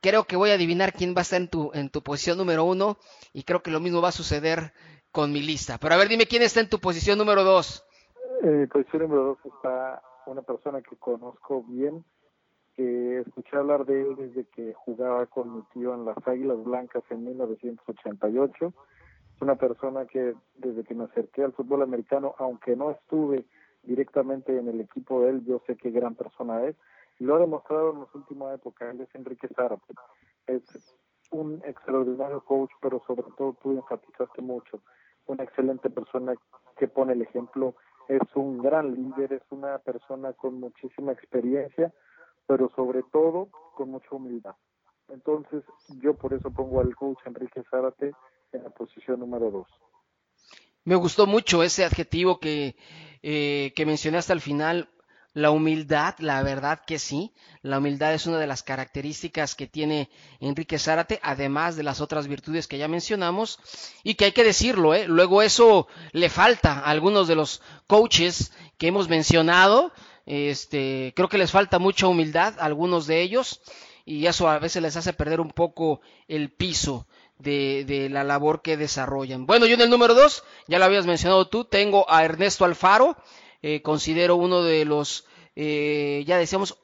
creo que voy a adivinar quién va a estar en tu, en tu posición número 1 y creo que lo mismo va a suceder con mi lista. Pero a ver, dime quién está en tu posición número 2 eh, pues colección número dos está una persona que conozco bien, que escuché hablar de él desde que jugaba con mi tío en las Águilas Blancas en 1988. Es una persona que desde que me acerqué al fútbol americano, aunque no estuve directamente en el equipo de él, yo sé qué gran persona es. Lo ha demostrado en las últimas épocas, él es Enrique Zárate. Es un extraordinario coach, pero sobre todo tú enfatizaste mucho, una excelente persona que pone el ejemplo es un gran líder, es una persona con muchísima experiencia, pero sobre todo con mucha humildad. Entonces, yo por eso pongo al coach Enrique Zárate en la posición número dos. Me gustó mucho ese adjetivo que, eh, que mencionaste al final, la humildad, la verdad que sí, la humildad es una de las características que tiene Enrique Zárate, además de las otras virtudes que ya mencionamos, y que hay que decirlo, ¿eh? luego eso le falta a algunos de los coaches que hemos mencionado, este, creo que les falta mucha humildad a algunos de ellos, y eso a veces les hace perder un poco el piso de, la labor que desarrollan. Bueno, yo en el número dos, ya lo habías mencionado tú, tengo a Ernesto Alfaro, eh, considero uno de los, eh, ya decíamos,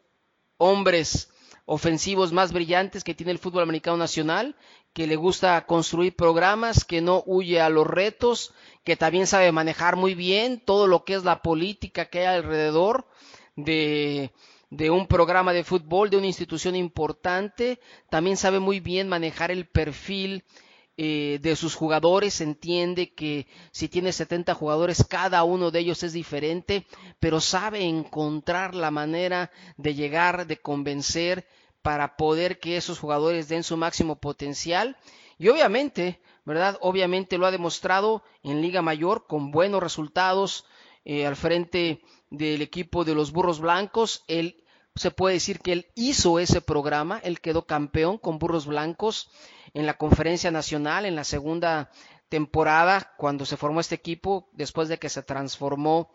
hombres ofensivos más brillantes que tiene el fútbol americano nacional, que le gusta construir programas, que no huye a los retos, que también sabe manejar muy bien todo lo que es la política que hay alrededor de de un programa de fútbol, de una institución importante, también sabe muy bien manejar el perfil eh, de sus jugadores, entiende que si tiene 70 jugadores, cada uno de ellos es diferente, pero sabe encontrar la manera de llegar, de convencer para poder que esos jugadores den su máximo potencial. Y obviamente, ¿verdad? Obviamente lo ha demostrado en Liga Mayor con buenos resultados eh, al frente del equipo de los Burros Blancos. Él se puede decir que él hizo ese programa, él quedó campeón con Burros Blancos en la conferencia nacional en la segunda temporada cuando se formó este equipo después de que se transformó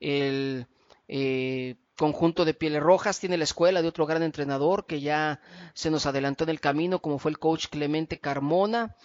el eh, conjunto de Pieles Rojas tiene la escuela de otro gran entrenador que ya se nos adelantó en el camino como fue el coach Clemente Carmona.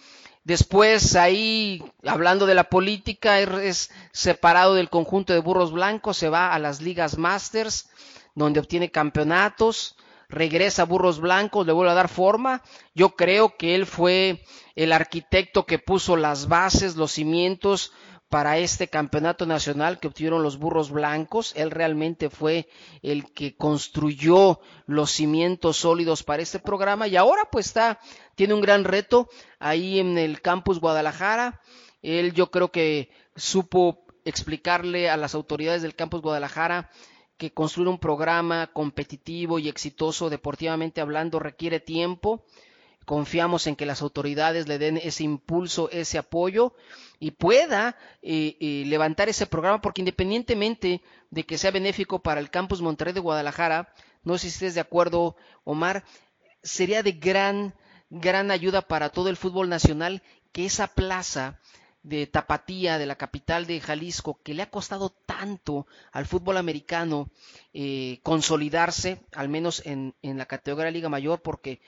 Después ahí hablando de la política es separado del conjunto de Burros Blancos se va a las ligas Masters donde obtiene campeonatos regresa Burros Blancos, le vuelve a dar forma. Yo creo que él fue el arquitecto que puso las bases, los cimientos para este campeonato nacional que obtuvieron los burros blancos. Él realmente fue el que construyó los cimientos sólidos para este programa y ahora pues está, tiene un gran reto ahí en el campus Guadalajara. Él yo creo que supo explicarle a las autoridades del campus Guadalajara que construir un programa competitivo y exitoso deportivamente hablando requiere tiempo. Confiamos en que las autoridades le den ese impulso, ese apoyo y pueda eh, eh, levantar ese programa porque independientemente de que sea benéfico para el campus Monterrey de Guadalajara, no sé si estés de acuerdo, Omar, sería de gran, gran ayuda para todo el fútbol nacional que esa plaza de Tapatía, de la capital de Jalisco, que le ha costado tanto al fútbol americano eh, consolidarse, al menos en, en la categoría Liga Mayor, porque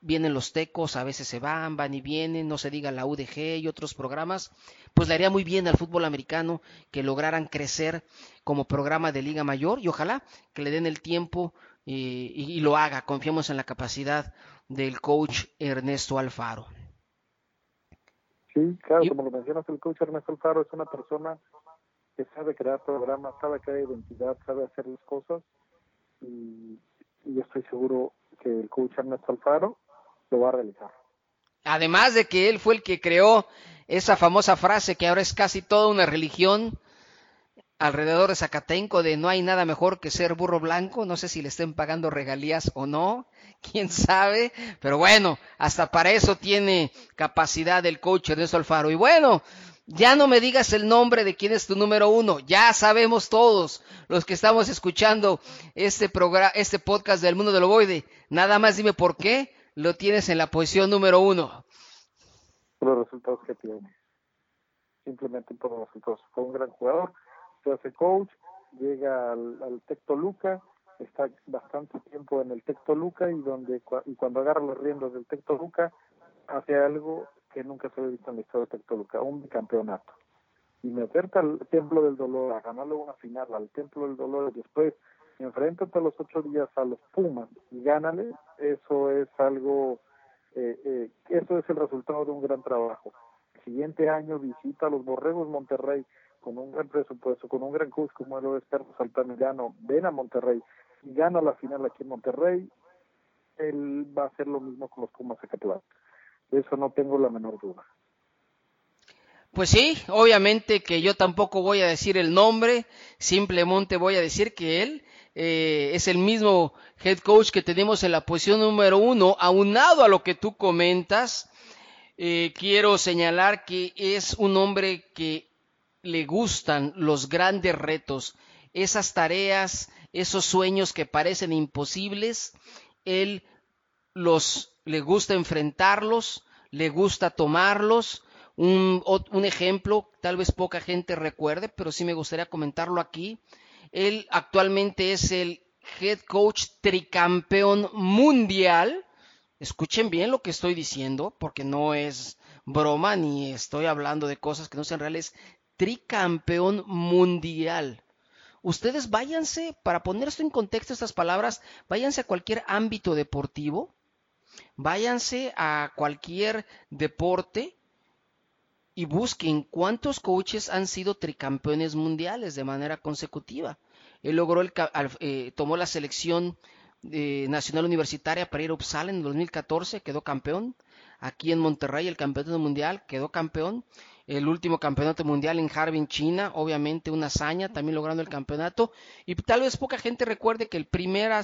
vienen los tecos, a veces se van, van y vienen, no se diga la UDG y otros programas, pues le haría muy bien al fútbol americano que lograran crecer como programa de Liga Mayor y ojalá que le den el tiempo eh, y, y lo haga. Confiamos en la capacidad del coach Ernesto Alfaro. Sí, claro, como lo mencionas, el coach Ernesto Alfaro es una persona que sabe crear programas, sabe crear identidad, sabe hacer las cosas y, yo estoy seguro que el coach Ernesto Alfaro lo va a realizar. Además de que él fue el que creó esa famosa frase que ahora es casi toda una religión alrededor de Zacatenco de no hay nada mejor que ser burro blanco, no sé si le estén pagando regalías o no, quién sabe, pero bueno, hasta para eso tiene capacidad el coach Ernesto Alfaro. Y bueno, ya no me digas el nombre de quién es tu número uno, ya sabemos todos los que estamos escuchando este programa, este podcast del mundo del ovoide, nada más dime por qué lo tienes en la posición número uno. Los resultados que tiene, simplemente por los resultados. Fue un gran jugador, se hace coach, llega al, al Tecto Luca, está bastante tiempo en el Tecto Luca y donde y cuando agarra los riendos del Tecto Luca hace algo que nunca se había visto en la historia del Tecto Luca, un campeonato. Y meterte al Templo del Dolor, a ganarle una final al Templo del Dolor y después enfréntate a los ocho días a los Pumas y gánale, eso es algo, eh, eh, eso es el resultado de un gran trabajo. El siguiente año visita a los Borregos Monterrey con un gran presupuesto, con un gran coach como lo es Carlos ven a Monterrey gana la final aquí en Monterrey, él va a hacer lo mismo con los Pumas Zacatlán. De eso no tengo la menor duda. Pues sí, obviamente que yo tampoco voy a decir el nombre, simplemente voy a decir que él eh, es el mismo head coach que tenemos en la posición número uno, aunado a lo que tú comentas. Eh, quiero señalar que es un hombre que le gustan los grandes retos, esas tareas, esos sueños que parecen imposibles, él los le gusta enfrentarlos, le gusta tomarlos. Un, un, ejemplo, tal vez poca gente recuerde, pero sí me gustaría comentarlo aquí. Él actualmente es el head coach tricampeón mundial. Escuchen bien lo que estoy diciendo, porque no es broma ni estoy hablando de cosas que no sean reales tricampeón mundial. Ustedes váyanse, para poner esto en contexto, estas palabras, váyanse a cualquier ámbito deportivo, váyanse a cualquier deporte y busquen cuántos coaches han sido tricampeones mundiales de manera consecutiva. Él logró el, eh, tomó la selección eh, nacional universitaria para ir a Uppsala en 2014, quedó campeón. Aquí en Monterrey el campeonato mundial quedó campeón. El último campeonato mundial en Harbin, China, obviamente una hazaña, también logrando el campeonato. Y tal vez poca gente recuerde que el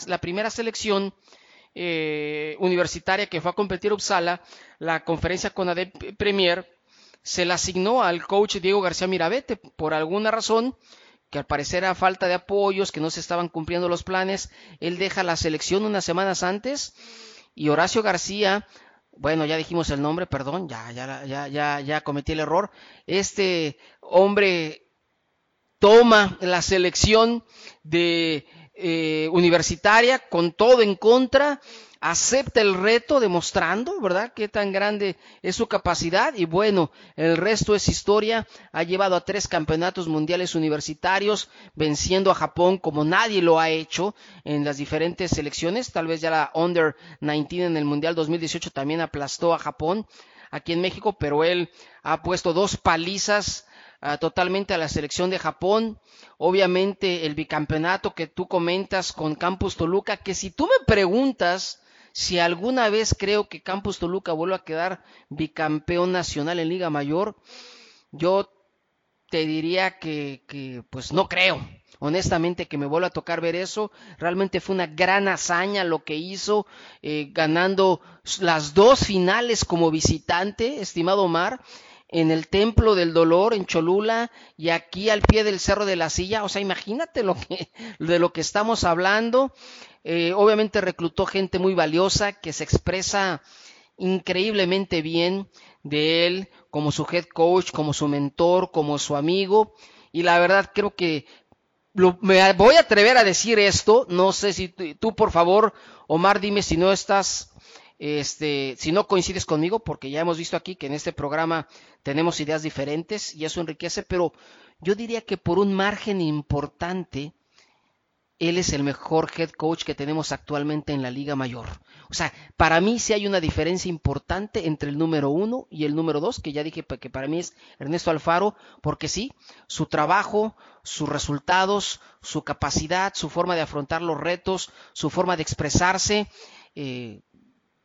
la primera selección eh, universitaria que fue a competir Uppsala, la conferencia con ADEP Premier, se la asignó al coach Diego García Mirabete por alguna razón que al parecer a falta de apoyos, que no se estaban cumpliendo los planes, él deja la selección unas semanas antes y Horacio García, bueno, ya dijimos el nombre, perdón, ya, ya, ya, ya, ya cometí el error. Este hombre toma la selección de eh, universitaria con todo en contra acepta el reto demostrando, ¿verdad?, qué tan grande es su capacidad y bueno, el resto es historia. Ha llevado a tres campeonatos mundiales universitarios, venciendo a Japón como nadie lo ha hecho en las diferentes selecciones. Tal vez ya la Under 19 en el Mundial 2018 también aplastó a Japón aquí en México, pero él ha puesto dos palizas ah, totalmente a la selección de Japón. Obviamente el bicampeonato que tú comentas con Campus Toluca, que si tú me preguntas si alguna vez creo que Campus Toluca vuelva a quedar bicampeón nacional en Liga Mayor, yo te diría que, pues no creo. Honestamente que me vuelva a tocar ver eso. Realmente fue una gran hazaña lo que hizo, eh, ganando las dos finales como visitante, estimado Omar en el Templo del Dolor en Cholula y aquí al pie del Cerro de la Silla. O sea, imagínate lo que, de lo que estamos hablando. Eh, obviamente reclutó gente muy valiosa que se expresa increíblemente bien de él como su head coach, como su mentor, como su amigo. Y la verdad creo que me voy a atrever a decir esto. No sé si tú, por favor, Omar, dime si no estás este, si no coincides conmigo, porque ya hemos visto aquí que en este programa tenemos ideas diferentes y eso enriquece, pero yo diría que por un margen importante, él es el mejor head coach que tenemos actualmente en la Liga Mayor. O sea, para mí sí hay una diferencia importante entre el número uno y el número dos, que ya dije que para mí es Ernesto Alfaro, porque sí, su trabajo, sus resultados, su capacidad, su forma de afrontar los retos, su forma de expresarse, eh,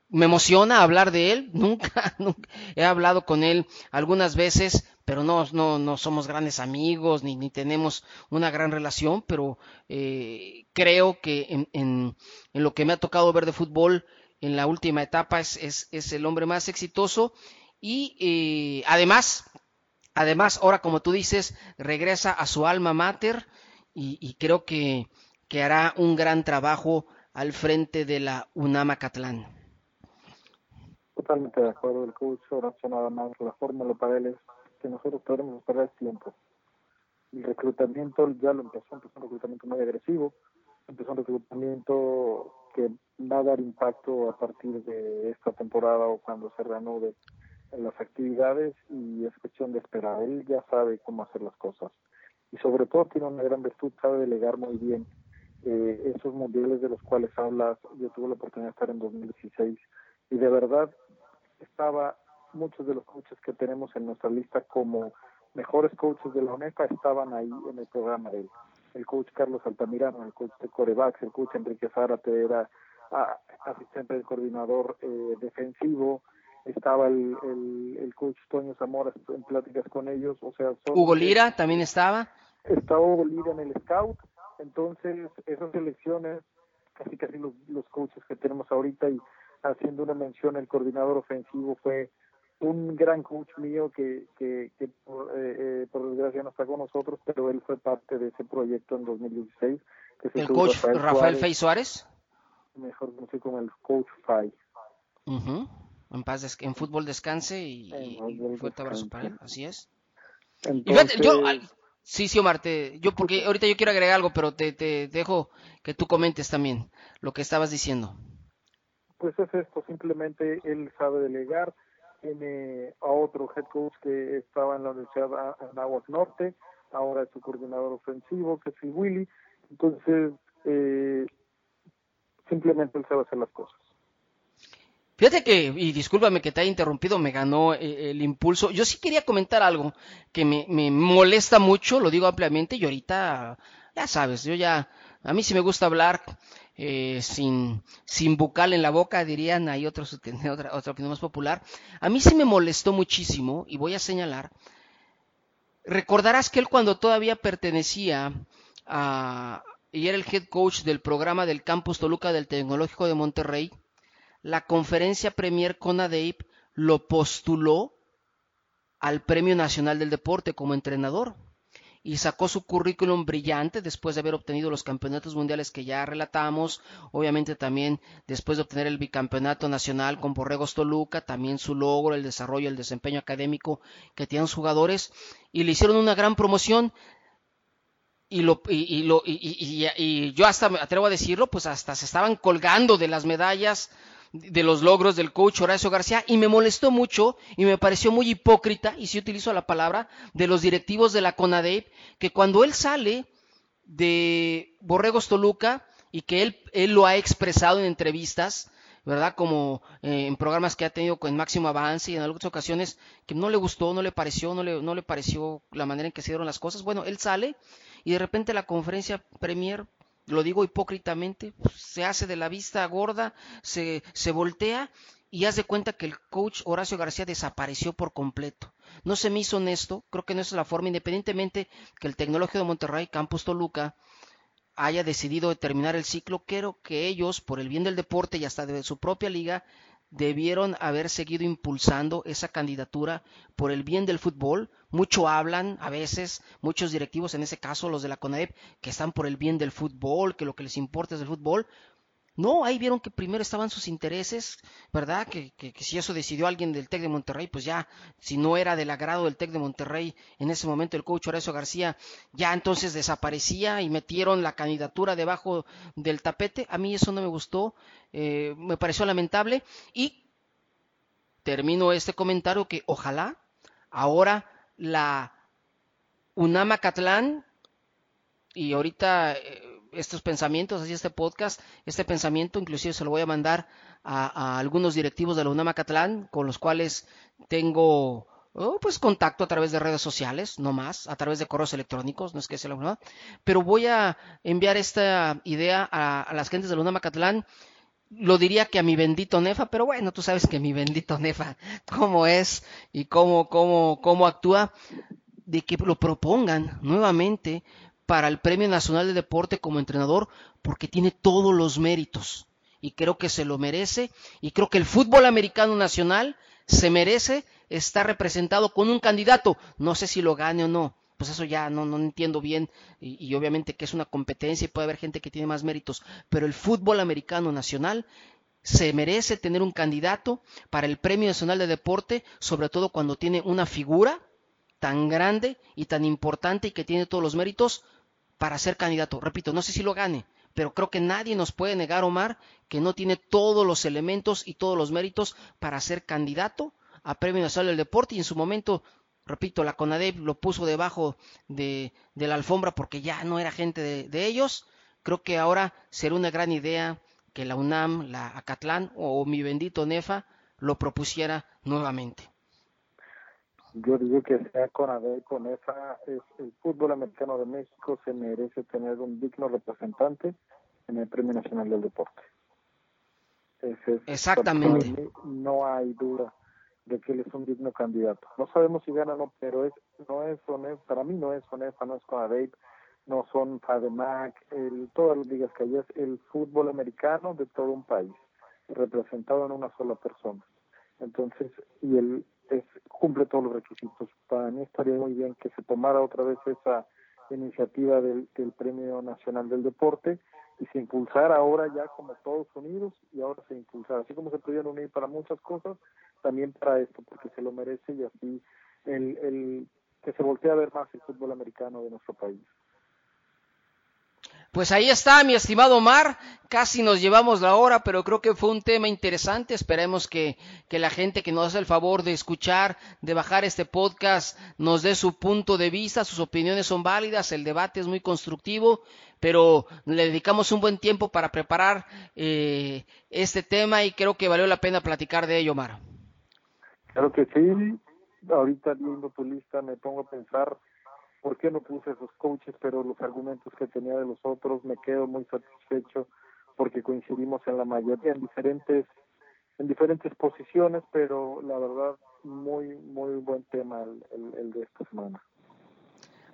me emociona hablar de él, nunca, nunca, he hablado con él algunas veces, pero no, no, no somos grandes amigos ni, tenemos una gran relación, pero eh, creo que en, en, lo que me ha tocado ver de fútbol en la última etapa es, es, el hombre más exitoso y eh, además, además, ahora como tú dices, regresa a su alma mater y, y creo que, que hará un gran trabajo al frente de la UNAMA Catlán. Totalmente de acuerdo, el coach Horacio nada más, la fórmula para él es que nosotros podemos esperar tiempo. El reclutamiento ya lo empezó, empezó un reclutamiento muy agresivo, empezó un reclutamiento que va a dar impacto a partir de esta temporada o cuando se reanude las actividades y es cuestión de esperar. Él ya sabe cómo hacer las cosas y sobre todo tiene una gran virtud, sabe delegar muy bien eh, esos mundiales de los cuales hablas. Yo tuve la oportunidad de estar en 2016 y de verdad estaba muchos de los coaches que tenemos en nuestra lista como mejores coaches de la UNEFA estaban ahí en el programa de él. El coach Carlos Altamirano, el coach de Corevax, el coach Enrique Zárate era ah, asistente del coordinador eh, defensivo, estaba el, el, coach Toño Zamora en pláticas con ellos, o sea... Hugo Lira también estaba. Estaba Hugo Lira en el scout, entonces esas elecciones, casi casi los, los coaches que tenemos ahorita y haciendo una mención, el coordinador ofensivo fue un gran coach mío que, que, que por, eh, eh, por, desgracia no está con nosotros, pero él fue parte de ese proyecto en 2016. Que ¿El coach Rafael, Fey Suárez? Mejor conocido como el coach Fay. En paz, en fútbol descanse y, fuerte abrazo para él, así es. sí, sí, Omar, yo porque ahorita yo quiero agregar algo, pero te, te dejo que tú comentes también lo que estabas diciendo pues es esto, simplemente él sabe delegar, tiene a otro head coach que estaba en la Universidad de Aguas Norte, ahora es su coordinador ofensivo, que es el Willy, entonces eh, simplemente él sabe hacer las cosas. Fíjate que, y discúlpame que te haya interrumpido, me ganó eh, el impulso. Yo sí quería comentar algo que me, me, molesta mucho, lo digo ampliamente, y ahorita, ya sabes, yo ya, a mí sí me gusta hablar eh, sin, sin bucal en la boca, dirían, hay otros, otra, otra opinión más popular. A mí sí me molestó muchísimo, y voy a señalar, recordarás que él cuando todavía pertenecía a, y era el head coach del programa del Campus Toluca del Tecnológico de Monterrey, la conferencia Premier CONADEIP lo postuló al Premio Nacional del Deporte como entrenador y sacó su currículum brillante después de haber obtenido los campeonatos mundiales que ya relatamos, obviamente también después de obtener el bicampeonato nacional con Borregos Toluca, también su logro, el desarrollo, el desempeño académico que tienen los jugadores. Y le hicieron una gran promoción. Y, lo, y, lo, y, y, yo hasta me atrevo a decirlo, pues hasta se estaban colgando de las medallas de los logros del coach Horacio García y me molestó mucho y me pareció muy hipócrita, y si utilizo la palabra, de los directivos de la CONADEP, que cuando él sale de Borregos Toluca y que él, él lo ha expresado en entrevistas, ¿verdad? Como eh, en programas que ha tenido con máximo avance y en algunas ocasiones que no le gustó, no le pareció, no le, no le pareció la manera en que se dieron las cosas. Bueno, él sale y de repente la conferencia Premier lo digo hipócritamente, se hace de la vista gorda, se, se voltea y haz de cuenta que el coach Horacio García desapareció por completo. No se me hizo honesto, creo que no es la forma, independientemente que el Tecnológico de Monterrey, Campus Toluca, haya decidido terminar el ciclo, creo que ellos, por el bien del deporte y hasta de su propia liga, debieron haber seguido impulsando esa candidatura por el bien del fútbol. Mucho hablan a veces, muchos directivos, en ese caso los de la CONAEP, que están por el bien del fútbol, que lo que les importa es el fútbol. No, ahí vieron que primero estaban sus intereses, ¿verdad? Que, que, si eso decidió alguien del TEC de Monterrey, pues ya, si no era del agrado del TEC de Monterrey en ese momento el coach Horacio García, ya entonces desaparecía y metieron la candidatura debajo del tapete. A mí eso no me gustó, eh, me pareció lamentable y termino este comentario que ojalá ahora la UNAMA Catlán y ahorita... Eh, estos pensamientos, así este podcast, este pensamiento, inclusive se lo voy a mandar a, algunos directivos de la UNAM con los cuales tengo oh, pues contacto a través de redes sociales, no más, a través de correos electrónicos, no es que sea la UNAM, pero voy a enviar esta idea a, las gentes de la UNAM lo diría que a mi bendito Nefa, pero bueno, tú sabes que mi bendito Nefa, cómo es y cómo, cómo, cómo actúa, de que lo propongan nuevamente para el Premio Nacional de Deporte como entrenador porque tiene todos los méritos. Y creo que se lo merece. Y creo que el fútbol americano nacional se merece estar representado con un candidato, no sé si lo gane o no, pues eso ya no, no entiendo bien. Y, y, obviamente que es una competencia y puede haber gente que tiene más méritos, pero el fútbol americano nacional se merece tener un candidato para el Premio Nacional de Deporte, sobre todo cuando tiene una figura tan grande y tan importante y que tiene todos los méritos para ser candidato. Repito, no sé si lo gane, pero creo que nadie nos puede negar, Omar, que no tiene todos los elementos y todos los méritos para ser candidato a Premio Nacional del Deporte y en su momento, repito, la CONADEP lo puso debajo de, la alfombra porque ya no era gente de, ellos. Creo que ahora sería una gran idea que la UNAM, la Acatlán o mi bendito NEFA lo propusiera nuevamente yo digo que sea con ADE, con EFA, es, el fútbol americano de México se merece tener un digno representante en el Premio Nacional del Deporte. Exactamente. no hay duda de que él es un digno candidato. No sabemos si gana o no, pero es, no es para mí no es ONEFA, no es CONADEIP, no son FADEMAC, el, todas las ligas que hay, es el fútbol americano de todo un país, representado en una sola persona. Entonces, y el, es, cumple todos los requisitos. Para mí estaría muy bien que se tomara otra vez esa iniciativa del, del Premio Nacional del Deporte y se impulsara ahora ya como todos unidos y ahora se impulsara, así como se pudieron unir para muchas cosas, también para esto, porque se lo merece y así el, el que se voltee a ver más el fútbol americano de nuestro país. Pues ahí está, mi estimado Omar. Casi nos llevamos la hora, pero creo que fue un tema interesante. Esperemos que, que, la gente que nos hace el favor de escuchar, de bajar este podcast, nos dé su punto de vista, sus opiniones son válidas, el debate es muy constructivo, pero le dedicamos un buen tiempo para preparar eh, este tema y creo que valió la pena platicar de ello, Omar. Claro que sí. Ahorita viendo tu lista me pongo a pensar por qué no puse esos coaches, pero los argumentos que tenía de los otros me quedo muy satisfecho porque coincidimos en la mayoría en diferentes en diferentes posiciones, pero la verdad muy muy buen tema el, el, de esta semana.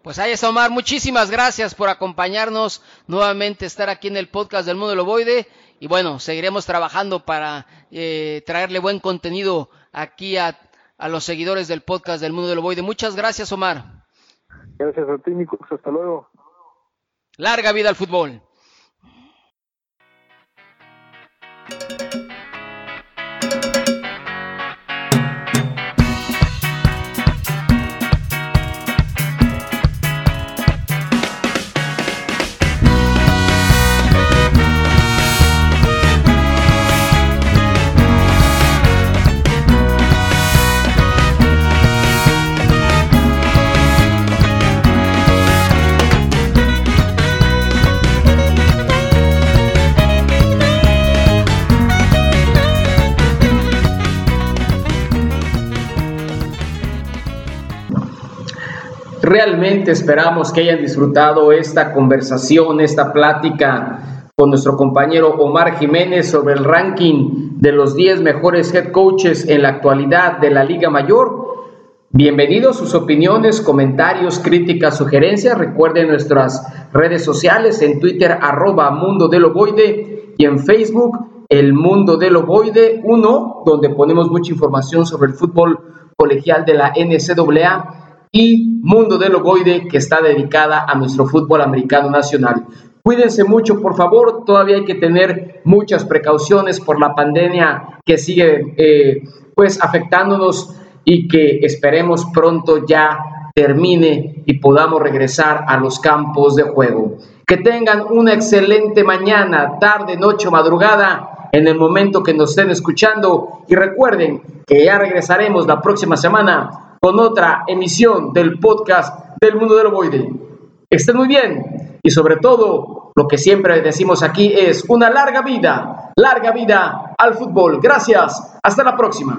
Pues ahí está Omar, muchísimas gracias por acompañarnos nuevamente, estar aquí en el podcast del Mundo del Ovoide y bueno, seguiremos trabajando para eh, traerle buen contenido aquí a, a los seguidores del podcast del Mundo del Ovoide. Muchas gracias Omar. Gracias a ti, Nico. Hasta luego. Larga vida al fútbol. Esperamos que hayan disfrutado esta conversación, esta plática con nuestro compañero Omar Jiménez sobre el ranking de los 10 mejores head coaches en la actualidad de la Liga Mayor. Bienvenidos sus opiniones, comentarios, críticas, sugerencias. Recuerden nuestras redes sociales en Twitter arroba Mundo del Ovoide y en Facebook El Mundo del Ovoide 1, donde ponemos mucha información sobre el fútbol colegial de la NCAA y Mundo del Ovoide, que está dedicada a nuestro fútbol americano nacional. Cuídense mucho, por favor. Todavía hay que tener muchas precauciones por la pandemia que sigue eh, pues afectándonos y que esperemos pronto ya termine y podamos regresar a los campos de juego. Que tengan una excelente mañana, tarde, noche madrugada en el momento que nos estén escuchando y recuerden que ya regresaremos la próxima semana con otra emisión del podcast del mundo del ovoide. Estén muy bien y sobre todo lo que siempre decimos aquí es una larga vida, larga vida al fútbol. Gracias, hasta la próxima.